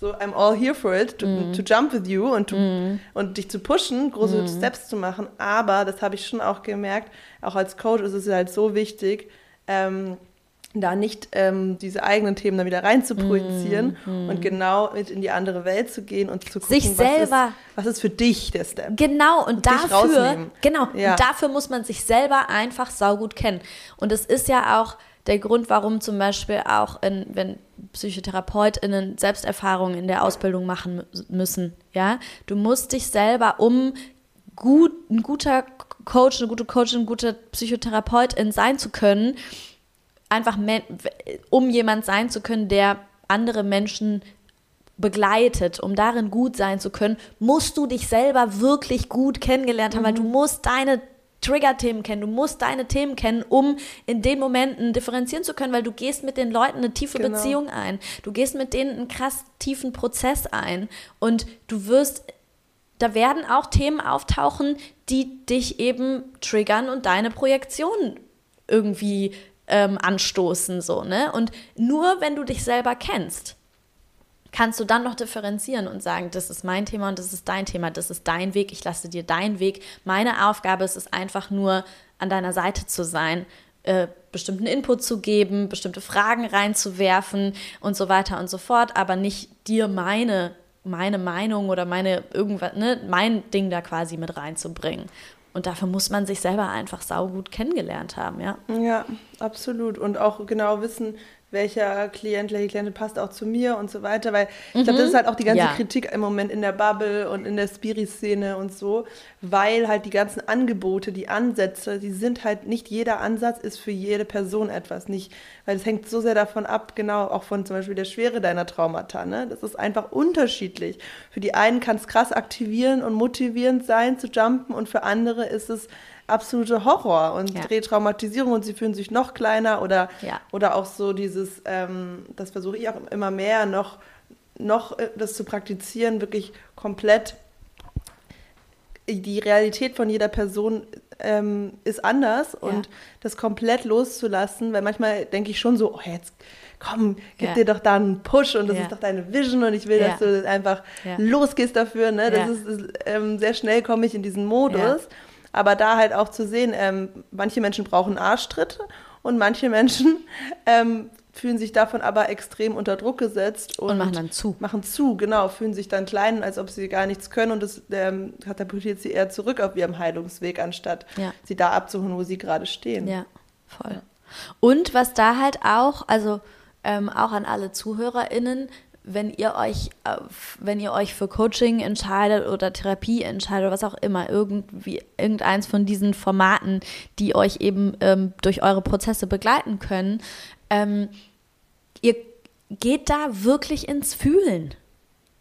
so I'm all here for it, to, to jump with you und, to, und dich zu pushen, große Steps zu machen. Aber das habe ich schon auch gemerkt, auch als Coach ist es halt so wichtig, ähm, da nicht ähm, diese eigenen Themen dann wieder rein zu projizieren Mhm. und genau mit in die andere Welt zu gehen und zu gucken, Sich selber- was, ist, was ist für dich der Step. Genau, und dich dafür, genau, Ja. und dafür muss man sich selber einfach saugut kennen. Und es ist ja auch der Grund, warum zum Beispiel auch, in, wenn PsychotherapeutInnen Selbsterfahrungen in der Ausbildung machen mü- müssen, ja, du musst dich selber, um gut, ein guter Coach, eine gute Coachin, ein guter Psychotherapeutin sein zu können, einfach, um jemand sein zu können, der andere Menschen begleitet, um darin gut sein zu können, musst du dich selber wirklich gut kennengelernt haben, weil du musst deine Trigger-Themen kennen, du musst deine Themen kennen, um in den Momenten differenzieren zu können, weil du gehst mit den Leuten eine tiefe Genau. Beziehung ein, du gehst mit denen einen krass tiefen Prozess ein und du wirst da werden auch Themen auftauchen, die dich eben triggern und deine Projektion irgendwie ähm, anstoßen, so, ne? Und nur wenn du dich selber kennst, kannst du dann noch differenzieren und sagen, das ist mein Thema und das ist dein Thema, das ist dein Weg, ich lasse dir deinen Weg. Meine Aufgabe ist es einfach nur, an deiner Seite zu sein, äh, bestimmten Input zu geben, bestimmte Fragen reinzuwerfen und so weiter und so fort, aber nicht dir meine, meine Meinung oder meine irgendwas, ne, mein Ding da quasi mit reinzubringen. Und dafür muss man sich selber einfach saugut kennengelernt haben, ja. Ja, absolut. Und auch genau wissen, welcher Klient, welche Klientin passt auch zu mir und so weiter. Weil ich glaube, das ist halt auch die ganze Ja. Kritik im Moment in der Bubble und in der Spiri-Szene und so, weil halt die ganzen Angebote, die Ansätze, die sind halt, nicht jeder Ansatz ist für jede Person etwas. Nicht, weil es hängt so sehr davon ab, genau, auch von zum Beispiel der Schwere deiner Traumata. Ne? Das ist einfach unterschiedlich. Für die einen kann es krass aktivierend und motivierend sein, zu jumpen und für andere ist es absolute Horror und Ja. Retraumatisierung und sie fühlen sich noch kleiner oder, Ja. oder auch so dieses, ähm, das versuche ich auch immer mehr noch, noch äh, das zu praktizieren, wirklich komplett die Realität von jeder Person ähm, ist anders und das komplett loszulassen, weil manchmal denke ich schon so, oh jetzt komm, gib Ja. dir doch da einen Push und das Ja. ist doch deine Vision und ich will, Ja. dass du einfach Ja. losgehst dafür. Ne? Das Ja. ist, ist ähm, sehr schnell komme ich in diesen Modus. Aber da halt auch zu sehen, ähm, manche Menschen brauchen Arschtritte und manche Menschen ähm, fühlen sich davon aber extrem unter Druck gesetzt und, Und machen dann zu. Machen zu, genau, fühlen sich dann klein, als ob sie gar nichts können und das ähm, katapultiert sie eher zurück auf ihrem Heilungsweg, anstatt Ja. sie da abzuholen, wo sie gerade stehen. Ja, voll. Und was da halt auch, also ähm, auch an alle ZuhörerInnen, wenn ihr euch, äh, wenn ihr euch für Coaching entscheidet oder Therapie entscheidet oder was auch immer, irgendwie irgendeins von diesen Formaten, die euch eben ähm, durch eure Prozesse begleiten können, ähm, ihr geht da wirklich ins Fühlen.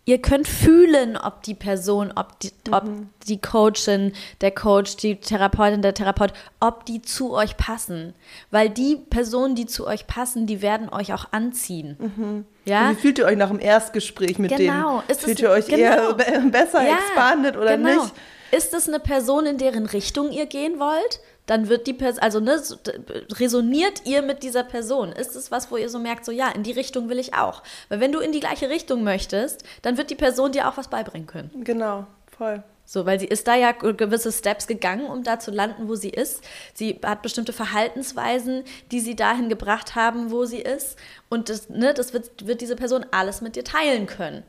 Ihr könnt fühlen, ob die Person, ob die, ob die Coachin, der Coach, die Therapeutin, der Therapeut, ob die zu euch passen. Weil die Personen, die zu euch passen, die werden euch auch anziehen. Ja? Und Wie fühlt ihr euch nach dem Erstgespräch mit Genau. denen? Ist es- fühlt ihr euch genau. eher be besser Ja, expandet oder genau. nicht? Ist es eine Person, in deren Richtung ihr gehen wollt? Dann wird die Person, also ne, resoniert ihr mit dieser Person? Ist es was, wo ihr so merkt, so ja, in die Richtung will ich auch? Weil wenn du in die gleiche Richtung möchtest, dann wird die Person dir auch was beibringen können. Genau, voll. So, weil sie ist da ja gewisse Steps gegangen, um da zu landen, wo sie ist. Sie hat bestimmte Verhaltensweisen, die sie dahin gebracht haben, wo sie ist. Und das, ne, das wird, wird diese Person alles mit dir teilen können.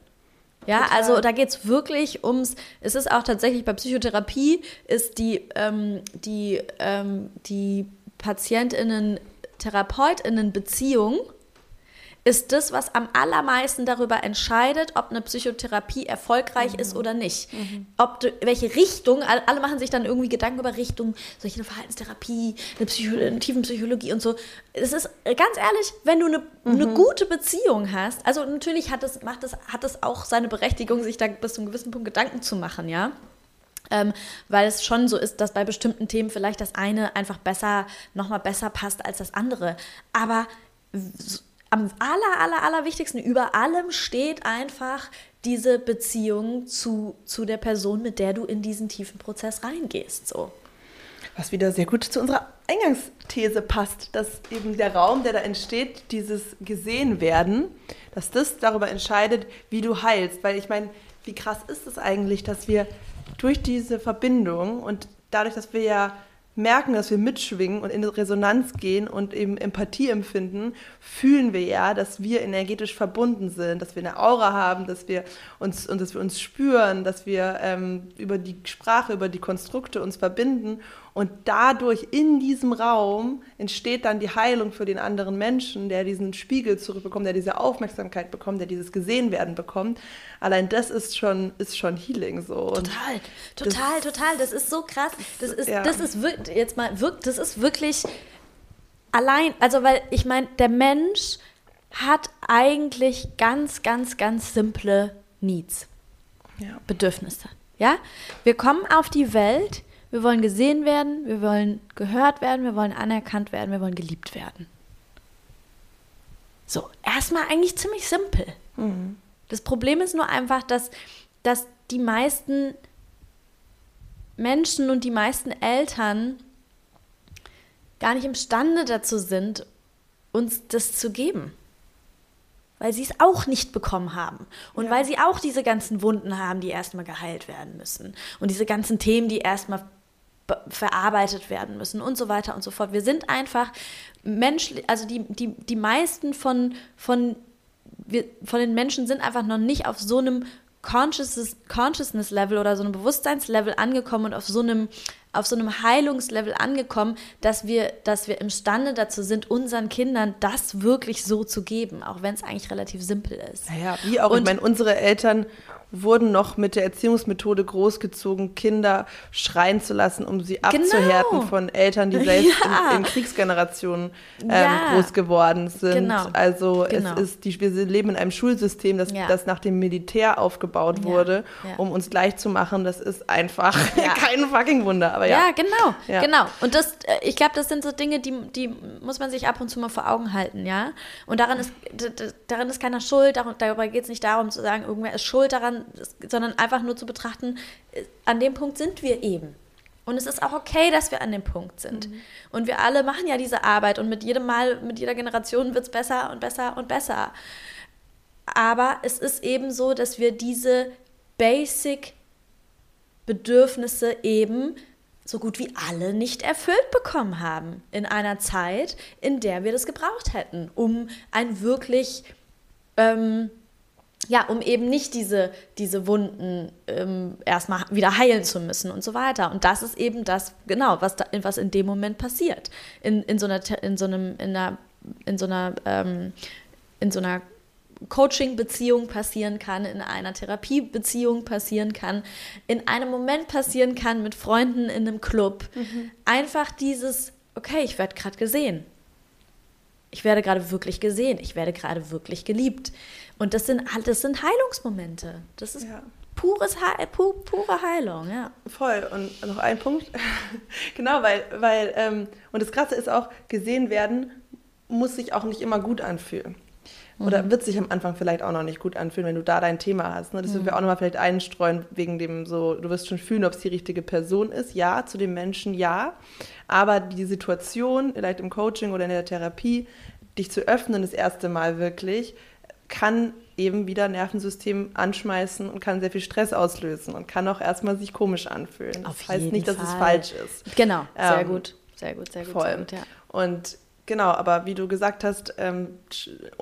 Ja, Total. also da geht es wirklich ums, es ist auch tatsächlich bei Psychotherapie, ist die, ähm, die, ähm, die PatientInnen-TherapeutInnen-Beziehung ist das, was am allermeisten darüber entscheidet, ob eine Psychotherapie erfolgreich ist oder nicht. Ob du, welche Richtung, all- alle machen sich dann irgendwie Gedanken über Richtung, soll ich eine Verhaltenstherapie, eine, Psycho eine Tiefenpsychologie und so. Es ist äh, ganz ehrlich, wenn du eine, eine gute Beziehung hast, also natürlich hat es, macht es, hat es auch seine Berechtigung, sich da bis zu einem gewissen Punkt Gedanken zu machen, ja. Ähm, weil es schon so ist, dass bei bestimmten Themen vielleicht das eine einfach besser, nochmal besser passt als das andere. Aber am aller, aller, aller wichtigsten, über allem steht einfach diese Beziehung zu, zu der Person, mit der du in diesen tiefen Prozess reingehst. So. Was wieder sehr gut zu unserer Eingangsthese passt, dass eben der Raum, der da entsteht, dieses gesehen werden, dass das darüber entscheidet, wie du heilst. Weil ich meine, wie krass ist es eigentlich, dass wir durch diese Verbindung und dadurch, dass wir ja merken, dass wir mitschwingen und in Resonanz gehen und eben Empathie empfinden, fühlen wir ja, dass wir energetisch verbunden sind, dass wir eine Aura haben, dass wir uns und dass wir uns spüren, dass wir ähm, über die Sprache, über die Konstrukte uns verbinden und dadurch in diesem Raum entsteht dann die Heilung für den anderen Menschen, der diesen Spiegel zurückbekommt, der diese Aufmerksamkeit bekommt, der dieses Gesehenwerden bekommt. Allein das ist schon, ist schon Healing so. Und total, total, das, total. Das ist so krass. Das ist, ja. das ist wirklich, jetzt mal, wirkt, das ist wirklich allein, also weil ich meine, der Mensch hat eigentlich ganz, ganz, ganz simple Needs. Ja. Bedürfnisse. Ja? Wir kommen auf die Welt wir wollen gesehen werden, wir wollen gehört werden, wir wollen anerkannt werden, wir wollen geliebt werden. So, erstmal eigentlich ziemlich simpel. Mhm. Das Problem ist nur einfach, dass, dass die meisten Menschen und die meisten Eltern gar nicht imstande dazu sind, uns das zu geben weil sie es auch nicht bekommen haben und ja. weil sie auch diese ganzen Wunden haben, die erstmal geheilt werden müssen und diese ganzen Themen, die erstmal verarbeitet werden müssen und so weiter und so fort. Wir sind einfach menschlich, also die, die, die meisten von, von, wir, von den Menschen sind einfach noch nicht auf so einem Consciousness, Consciousness Level oder so einem Bewusstseinslevel angekommen und auf so einem auf so einem Heilungslevel angekommen, dass wir, dass wir imstande dazu sind, unseren Kindern das wirklich so zu geben, auch wenn es eigentlich relativ simpel ist. Naja, wie auch, und, ich meine, unsere Eltern wurden noch mit der Erziehungsmethode großgezogen, Kinder schreien zu lassen, um sie genau. abzuhärten von Eltern, die selbst ja. in, in, Kriegsgenerationen ähm, ja. groß geworden sind. Genau. Also genau. es ist die, wir leben in einem Schulsystem, das, ja. das nach dem Militär aufgebaut wurde, um uns gleich zu machen. Das ist einfach kein fucking Wunder. Aber ja. ja, genau, genau. Und das, äh, ich glaube, das sind so Dinge, die, die muss man sich ab und zu mal vor Augen halten, ja. Und daran ist, daran ist keiner schuld. Darüber geht es nicht darum zu sagen, irgendwer ist schuld daran, sondern einfach nur zu betrachten, äh, an dem Punkt sind wir eben. Und es ist auch okay, dass wir an dem Punkt sind. Mhm. Und wir alle machen ja diese Arbeit und mit jedem Mal, mit jeder Generation wird es besser und besser und besser. Aber es ist eben so, dass wir diese Basic Bedürfnisse eben so gut wie alle nicht erfüllt bekommen haben in einer Zeit, in der wir das gebraucht hätten, um ein wirklich ähm, ja, um eben nicht diese, diese Wunden ähm, erstmal wieder heilen zu müssen und so weiter. Und das ist eben das, genau, was, da, was in dem Moment passiert. In, in so einer, in so einem, in einer, in so einer, ähm, in so einer Coaching-Beziehung passieren kann, in einer Therapie-Beziehung passieren kann, in einem Moment passieren kann mit Freunden in einem Club. Mhm. Einfach dieses, okay, ich werde gerade gesehen. Ich werde gerade wirklich gesehen. Ich werde gerade wirklich geliebt. Und das sind, das sind Heilungsmomente. Das ist ja. pures He pu pure Heilung, ja. Voll. Und noch ein Punkt. genau, weil, weil ähm, und das Krasse ist auch, gesehen werden muss sich auch nicht immer gut anfühlen. Oder mhm. wird sich am Anfang vielleicht auch noch nicht gut anfühlen, wenn du da dein Thema hast. Ne? Das mhm. wir auch nochmal vielleicht einstreuen, wegen dem so, du wirst schon fühlen, ob es die richtige Person ist. Ja, zu dem Menschen ja. Aber die Situation, vielleicht im Coaching oder in der Therapie, dich zu öffnen, das erste Mal wirklich, kann eben wieder Nervensystem anschmeißen und kann sehr viel Stress auslösen und kann auch erstmal sich komisch anfühlen. Auf das heißt nicht, Fall. dass es falsch ist. Genau, sehr ähm, gut. Sehr gut, sehr gut. Voll. Sehr gut ja. Und Genau, aber wie du gesagt hast, ähm,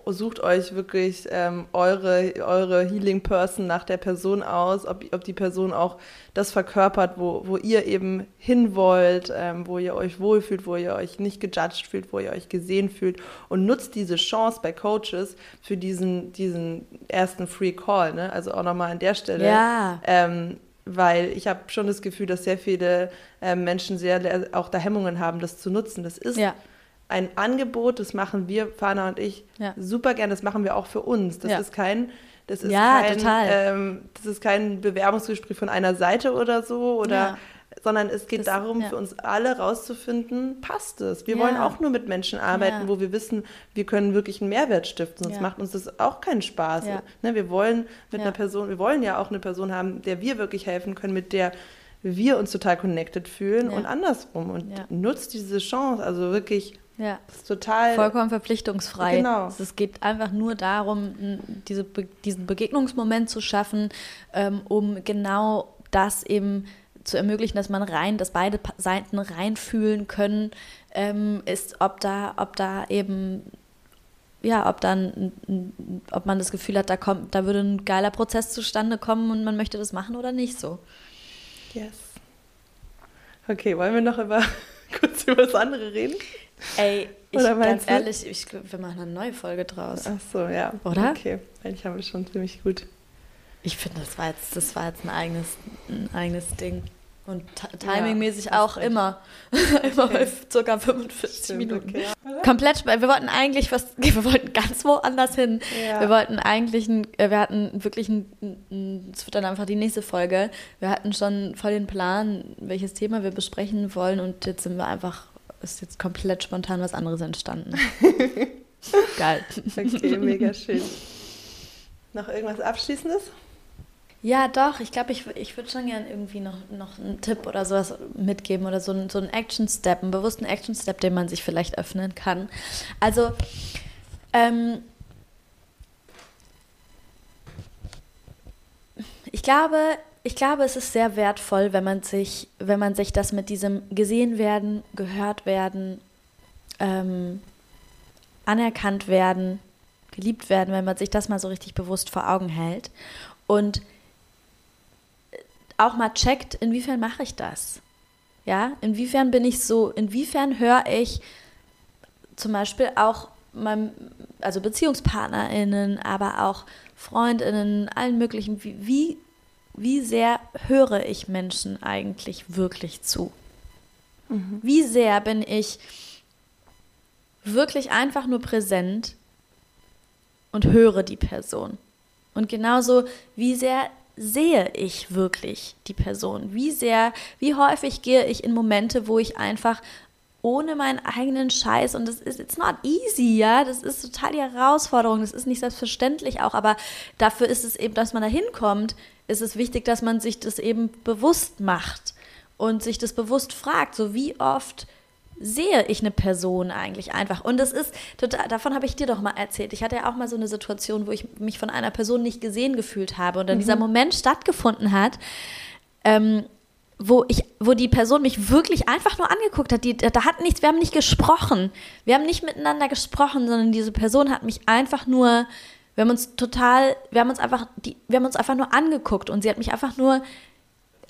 sucht euch wirklich ähm, eure, eure Healing Person nach der Person aus, ob, ob die Person auch das verkörpert, wo, wo ihr eben hin wollt, ähm, wo ihr euch wohlfühlt, wo ihr euch nicht gejudged fühlt, wo ihr euch gesehen fühlt und nutzt diese Chance bei Coaches für diesen, diesen ersten Free Call. Ne? Also auch nochmal an der Stelle. Ja. Ähm, weil ich habe schon das Gefühl, dass sehr viele äh, Menschen sehr auch da Hemmungen haben, das zu nutzen. Das ist ja ein Angebot, das machen wir, Fana und ich, ja. super gern, das machen wir auch für uns. Das ja. ist kein, das ist ja, kein, ähm, das ist kein Bewerbungsgespräch von einer Seite oder so, oder, sondern es geht das, darum, für uns alle rauszufinden, passt es. Wir wollen auch nur mit Menschen arbeiten, wo wir wissen, wir können wirklich einen Mehrwert stiften, sonst macht uns das auch keinen Spaß. Ne, wir wollen mit einer Person, wir wollen ja auch eine Person haben, der wir wirklich helfen können, mit der wir uns total connected fühlen und andersrum. Und nutzt diese Chance, also wirklich ja. Das ist total. Vollkommen verpflichtungsfrei. Genau. Es geht einfach nur darum, diese, diesen Begegnungsmoment zu schaffen, ähm, um genau das eben zu ermöglichen, dass man rein, dass beide Seiten reinfühlen können, ähm, ist, ob da, ob da eben ja, ob dann, ob man das Gefühl hat, da kommt, da würde ein geiler Prozess zustande kommen und man möchte das machen oder nicht so. Yes. Okay, wollen wir noch über kurz über das andere reden? Ey, ich, ganz ehrlich, ich glaube, wir machen eine neue Folge draus. Ach so, ja. Oder? Okay, eigentlich haben wir schon ziemlich gut. Ich finde, das war jetzt, das war jetzt ein eigenes, ein eigenes Ding. Und timingmäßig ja, auch immer. immer okay. bei ca. 45 Stimmt, Minuten. Okay. Komplett, wir wollten eigentlich was, wir wollten ganz woanders hin. Ja. Wir wollten eigentlich, ein, äh, wir hatten wirklich ein, es wird dann einfach die nächste Folge. Wir hatten schon voll den Plan, welches Thema wir besprechen wollen und jetzt sind wir einfach, ist jetzt komplett spontan was anderes entstanden. Geil. Okay, mega schön. Noch irgendwas Abschließendes? Ja, doch. Ich glaube, ich, ich würde schon gerne irgendwie noch, noch einen Tipp oder sowas mitgeben oder so, ein, so einen Action-Step, einen bewussten Action-Step, den man sich vielleicht öffnen kann. Also, ähm, ich glaube, ich glaube, es ist sehr wertvoll, wenn man sich, wenn man sich das mit diesem gesehen werden, gehört werden, ähm, anerkannt werden, geliebt werden, wenn man sich das mal so richtig bewusst vor Augen hält. Und auch mal checkt, inwiefern mache ich das? Ja, inwiefern bin ich so, inwiefern höre ich zum Beispiel auch meinem, also BeziehungspartnerInnen, aber auch FreundInnen, allen möglichen, wie, wie, wie sehr höre ich Menschen eigentlich wirklich zu? Mhm. Wie sehr bin ich wirklich einfach nur präsent und höre die Person? Und genauso, wie sehr sehe ich wirklich die Person? Wie sehr, wie häufig gehe ich in Momente, wo ich einfach ohne meinen eigenen Scheiß und das ist it's not easy, ja, das ist total die Herausforderung, das ist nicht selbstverständlich auch, aber dafür ist es eben, dass man da hinkommt, ist es wichtig, dass man sich das eben bewusst macht und sich das bewusst fragt, so wie oft sehe ich eine Person eigentlich einfach. Und das ist total, davon habe ich dir doch mal erzählt. Ich hatte ja auch mal so eine Situation, wo ich mich von einer Person nicht gesehen gefühlt habe und dann mhm. dieser Moment stattgefunden hat, ähm, wo ich, wo die Person mich wirklich einfach nur angeguckt hat. Die, da hat nichts, wir haben nicht gesprochen. Wir haben nicht miteinander gesprochen, sondern diese Person hat mich einfach nur, wir haben uns total, wir haben uns einfach, die, wir haben uns einfach nur angeguckt und sie hat mich einfach nur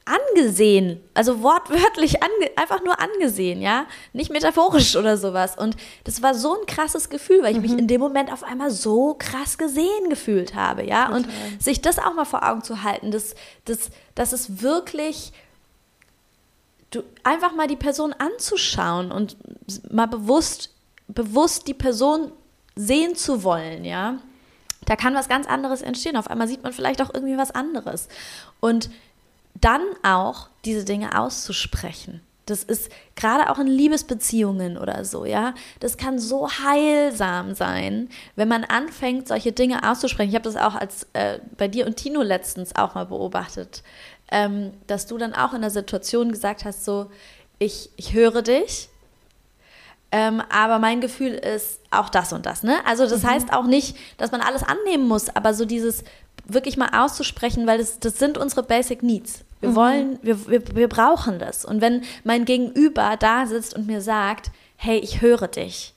angesehen, also wortwörtlich ange einfach nur angesehen, ja, nicht metaphorisch oder sowas. Und das war so ein krasses Gefühl, weil ich mhm. mich in dem Moment auf einmal so krass gesehen gefühlt habe, ja. Total. Und sich das auch mal vor Augen zu halten, dass, dass, dass es wirklich du, einfach mal die Person anzuschauen und mal bewusst, bewusst die Person sehen zu wollen, ja. Da kann was ganz anderes entstehen. Auf einmal sieht man vielleicht auch irgendwie was anderes. Und dann auch diese Dinge auszusprechen. Das ist gerade auch in Liebesbeziehungen oder so, ja. Das kann so heilsam sein, wenn man anfängt, solche Dinge auszusprechen. Ich habe das auch als äh, bei dir und Tino letztens auch mal beobachtet, ähm, dass du dann auch in der Situation gesagt hast, so, ich, ich höre dich, ähm, aber mein Gefühl ist auch das und das, ne? Also das mhm. heißt auch nicht, dass man alles annehmen muss, aber so dieses wirklich mal auszusprechen, weil das, das sind unsere Basic Needs. Wir mhm. wollen, wir, wir, wir brauchen das. Und wenn mein Gegenüber da sitzt und mir sagt, hey, ich höre dich,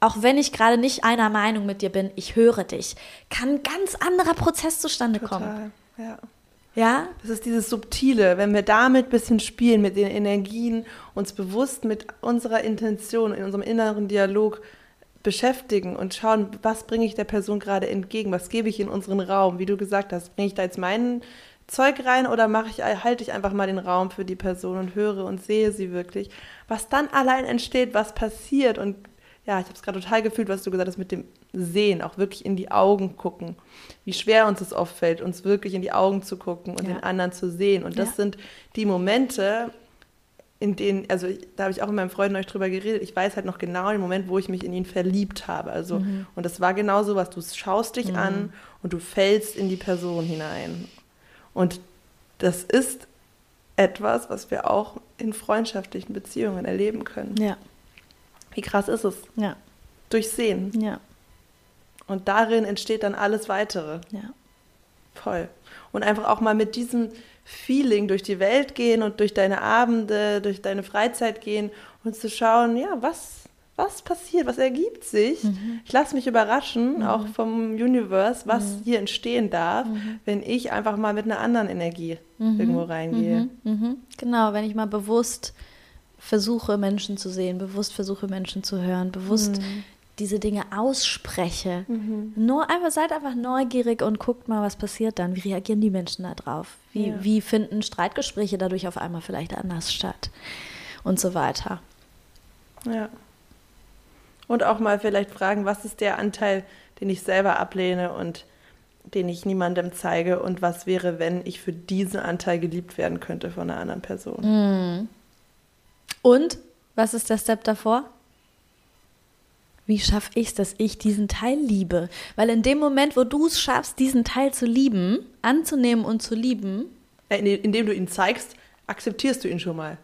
auch wenn ich gerade nicht einer Meinung mit dir bin, ich höre dich, kann ein ganz anderer Prozess zustande Total, kommen. Ja. Ja? Das ist dieses Subtile, wenn wir damit ein bisschen spielen, mit den Energien, uns bewusst mit unserer Intention, in unserem inneren Dialog beschäftigen und schauen, was bringe ich der Person gerade entgegen, was gebe ich in unseren Raum, wie du gesagt hast, bringe ich da jetzt meinen Zeug rein oder mache ich, halte ich einfach mal den Raum für die Person und höre und sehe sie wirklich. Was dann allein entsteht, was passiert und ja, ich habe es gerade total gefühlt, was du gesagt hast mit dem Sehen, auch wirklich in die Augen gucken. Wie schwer uns es oft fällt, uns wirklich in die Augen zu gucken und ja. den anderen zu sehen. Und das ja. sind die Momente, in denen, also da habe ich auch mit meinem Freund euch drüber geredet, ich weiß halt noch genau den Moment, wo ich mich in ihn verliebt habe. Also, mhm. und das war genau so was, du schaust dich mhm. an und du fällst in die Person hinein. Und das ist etwas, was wir auch in freundschaftlichen Beziehungen erleben können. Ja. Wie krass ist es? Ja. Durch Sehen. Ja. Und darin entsteht dann alles weitere. Ja. Voll. Und einfach auch mal mit diesem Feeling durch die Welt gehen und durch deine Abende, durch deine Freizeit gehen und zu schauen, ja, was, was passiert, was ergibt sich. Mhm. Ich lasse mich überraschen, mhm. auch vom Universe, was mhm. hier entstehen darf, mhm. wenn ich einfach mal mit einer anderen Energie mhm. irgendwo reingehe. Mhm. Genau, wenn ich mal bewusst versuche, Menschen zu sehen, bewusst versuche, Menschen zu hören, bewusst diese Dinge ausspreche. Nur einfach, seid einfach neugierig und guckt mal, was passiert dann. Wie reagieren die Menschen da drauf? Wie, ja. wie finden Streitgespräche dadurch auf einmal vielleicht anders statt? Und so weiter. Ja. Und auch mal vielleicht fragen, was ist der Anteil, den ich selber ablehne und den ich niemandem zeige und was wäre, wenn ich für diesen Anteil geliebt werden könnte von einer anderen Person. Mhm. Und was ist der Step davor? Wie schaffe ich es, dass ich diesen Teil liebe? Weil in dem Moment, wo du es schaffst, diesen Teil zu lieben, anzunehmen und zu lieben. Äh, indem du ihn zeigst, akzeptierst du ihn schon mal.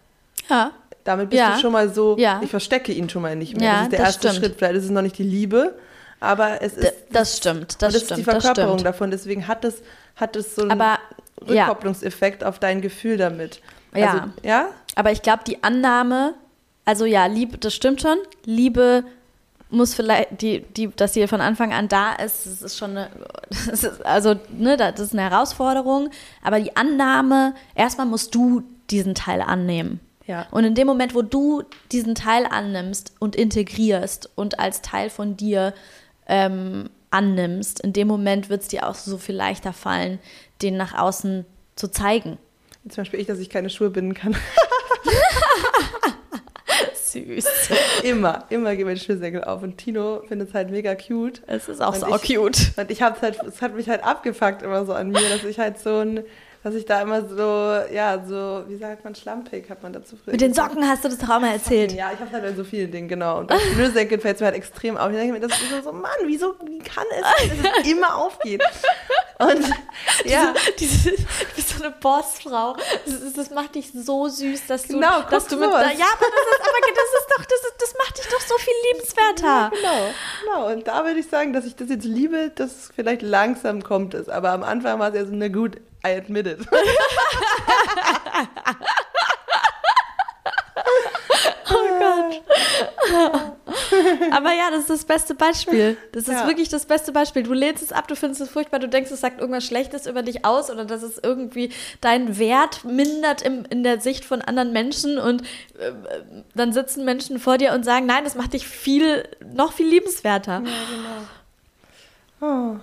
Ja. Damit bist ja. du schon mal so, ja. ich verstecke ihn schon mal nicht mehr. Ja, das ist der das erste stimmt. Schritt. Vielleicht ist es noch nicht die Liebe, aber es ist. D das stimmt, das, das stimmt. ist die Verkörperung davon. Deswegen hat es, hat es so einen aber, Rückkopplungseffekt auf dein Gefühl damit. Also, ja. ja. Aber ich glaube, die Annahme, also ja, Liebe, das stimmt schon. Liebe muss vielleicht, die, die, dass die von Anfang an da ist, das ist schon eine, das ist, also, ne, das ist eine Herausforderung. Aber die Annahme, erstmal musst du diesen Teil annehmen. Ja. Und in dem Moment, wo du diesen Teil annimmst und integrierst und als Teil von dir ähm, annimmst, in dem Moment wird es dir auch so viel leichter fallen, den nach außen zu zeigen. Zum Beispiel ich, dass ich keine Schuhe binden kann. Süß. immer, immer gehen meine Schnürsenkel auf. Und Tino findet es halt mega cute. Es ist auch so cute. Und ich hab's halt, es hat mich halt abgefuckt immer so an mir, dass ich halt so ein dass ich da immer so, ja, so, wie sagt man, schlampig hat man dazu früher. Mit den Socken hast du das mal erzählt. Ja, ich habe halt bei so vielen Dingen, genau. Und bei Schnürsenkeln fällt mir halt extrem auf. Ich denke mir, das ist so, Mann, wieso, wie kann es sein, dass es immer aufgeht? Und ja. Diese, diese, du bist so eine Bossfrau. Das, das, macht dich so süß, dass du, genau, dass du mit. Ja, aber das ist, aber das ist doch, das, ist, das macht dich doch so viel liebenswerter. Ja, genau, genau. Und da würde ich sagen, dass ich das jetzt liebe, dass vielleicht langsam kommt es. Aber am Anfang war es ja so, na gut, I admit it. oh Gott. Aber ja, das ist das beste Beispiel. Das ist ja. wirklich das beste Beispiel. Du lehnst es ab, du findest es furchtbar, du denkst, es sagt irgendwas Schlechtes über dich aus oder dass es irgendwie deinen Wert mindert im, in der Sicht von anderen Menschen und äh, dann sitzen Menschen vor dir und sagen, nein, das macht dich viel, noch viel liebenswerter. Ja, genau. Oh.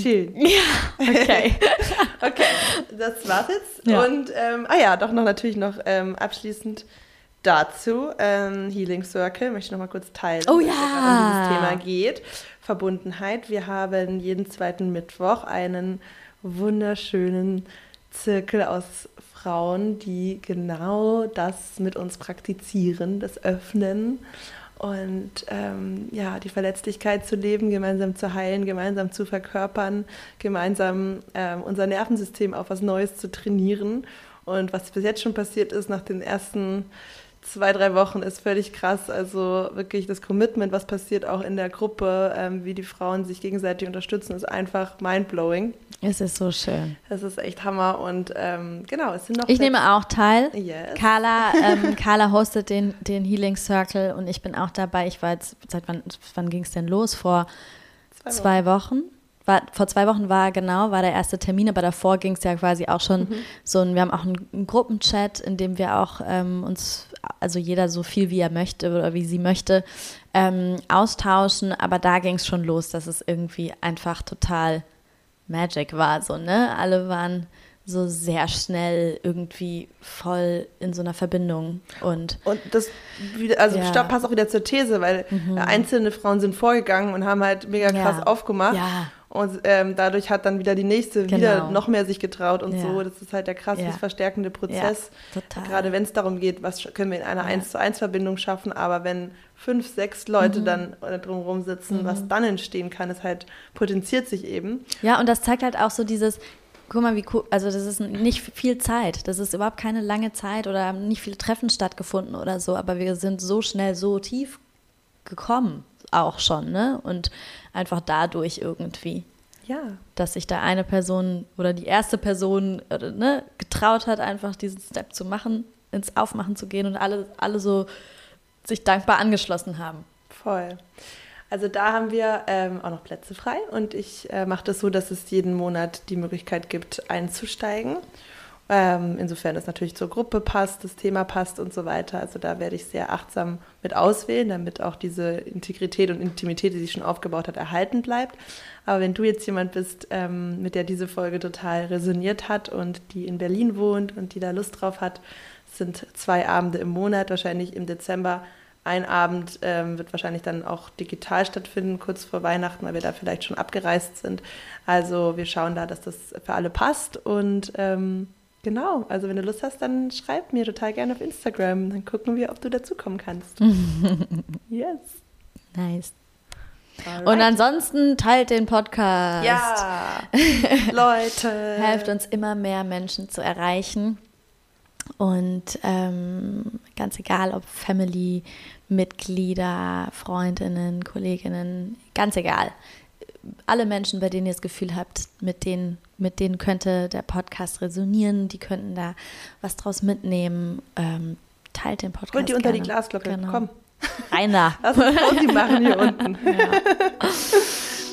Schön. Ja, okay. okay, das war's jetzt. Ja. Und, ähm, ah ja, doch noch natürlich noch ähm, abschließend dazu, ähm, Healing Circle, möchte ich noch mal kurz teilen, oh, ja. um dieses Thema geht. Verbundenheit. Wir haben jeden zweiten Mittwoch einen wunderschönen Zirkel aus Frauen, die genau das mit uns praktizieren, das Öffnen und ähm, ja, die Verletzlichkeit zu leben, gemeinsam zu heilen, gemeinsam zu verkörpern, gemeinsam ähm, unser Nervensystem auf was Neues zu trainieren. Und was bis jetzt schon passiert ist nach den ersten zwei, drei Wochen ist völlig krass. Also wirklich das Commitment, was passiert auch in der Gruppe, ähm, wie die Frauen sich gegenseitig unterstützen, ist einfach mindblowing. Es ist so schön. Es ist echt Hammer und ähm, genau, es sind noch. Ich nehme auch teil. Yes. Carla, ähm, Carla hostet den, den Healing Circle und ich bin auch dabei. Ich war jetzt, seit wann, wann ging es denn los? Vor zwei Wochen. Zwei Wochen war, vor zwei Wochen war genau, war der erste Termin, aber davor ging es ja quasi auch schon mhm. so ein, wir haben auch einen, einen Gruppenchat, in dem wir auch ähm, uns, also jeder so viel wie er möchte oder wie sie möchte, ähm, austauschen, aber da ging es schon los, dass es irgendwie einfach total Magic war, so, ne? Alle waren so sehr schnell irgendwie voll in so einer Verbindung. Und, und das wieder, also ja. passt auch wieder zur These, weil mhm. einzelne Frauen sind vorgegangen und haben halt mega krass ja. aufgemacht. Ja. Und ähm, dadurch hat dann wieder die nächste genau. wieder noch mehr sich getraut und ja. so. Das ist halt der krass ja. verstärkende Prozess. Ja, Gerade wenn es darum geht, was können wir in einer eins zu eins Verbindung schaffen, aber wenn fünf, sechs Leute mhm. dann drumherum sitzen, mhm. was dann entstehen kann, ist halt, potenziert sich eben. Ja, und das zeigt halt auch so dieses, guck mal, wie cool, also das ist nicht viel Zeit. Das ist überhaupt keine lange Zeit oder haben nicht viele Treffen stattgefunden oder so, aber wir sind so schnell so tief gekommen auch schon, ne? Und einfach dadurch irgendwie. Ja. Dass sich da eine Person oder die erste Person äh, ne, getraut hat, einfach diesen Step zu machen, ins Aufmachen zu gehen und alle, alle so sich dankbar angeschlossen haben. Voll. Also da haben wir ähm, auch noch Plätze frei und ich äh, mache das so, dass es jeden Monat die Möglichkeit gibt, einzusteigen. Ähm, insofern es natürlich zur Gruppe passt, das Thema passt und so weiter. Also da werde ich sehr achtsam mit auswählen, damit auch diese Integrität und Intimität, die sich schon aufgebaut hat, erhalten bleibt. Aber wenn du jetzt jemand bist, ähm, mit der diese Folge total resoniert hat und die in Berlin wohnt und die da Lust drauf hat, sind zwei Abende im Monat, wahrscheinlich im Dezember. Ein Abend ähm, wird wahrscheinlich dann auch digital stattfinden, kurz vor Weihnachten, weil wir da vielleicht schon abgereist sind. Also wir schauen da, dass das für alle passt und ähm, Genau, also wenn du Lust hast, dann schreib mir total gerne auf Instagram. Dann gucken wir, ob du dazukommen kannst. yes. Nice. Alright. Und ansonsten teilt den Podcast. Ja, Leute. Helft uns immer mehr Menschen zu erreichen. Und ähm, ganz egal, ob Family, Mitglieder, Freundinnen, Kolleginnen, ganz egal alle Menschen, bei denen ihr das Gefühl habt, mit denen, mit denen könnte der Podcast resonieren, die könnten da was draus mitnehmen. Ähm, teilt den Podcast. Und die unter die Glasglocke. Genau. Komm. Rein da. Lass uns Pause machen hier unten. Ja.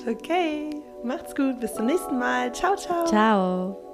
Okay, macht's gut. Bis zum nächsten Mal. Ciao, ciao. Ciao.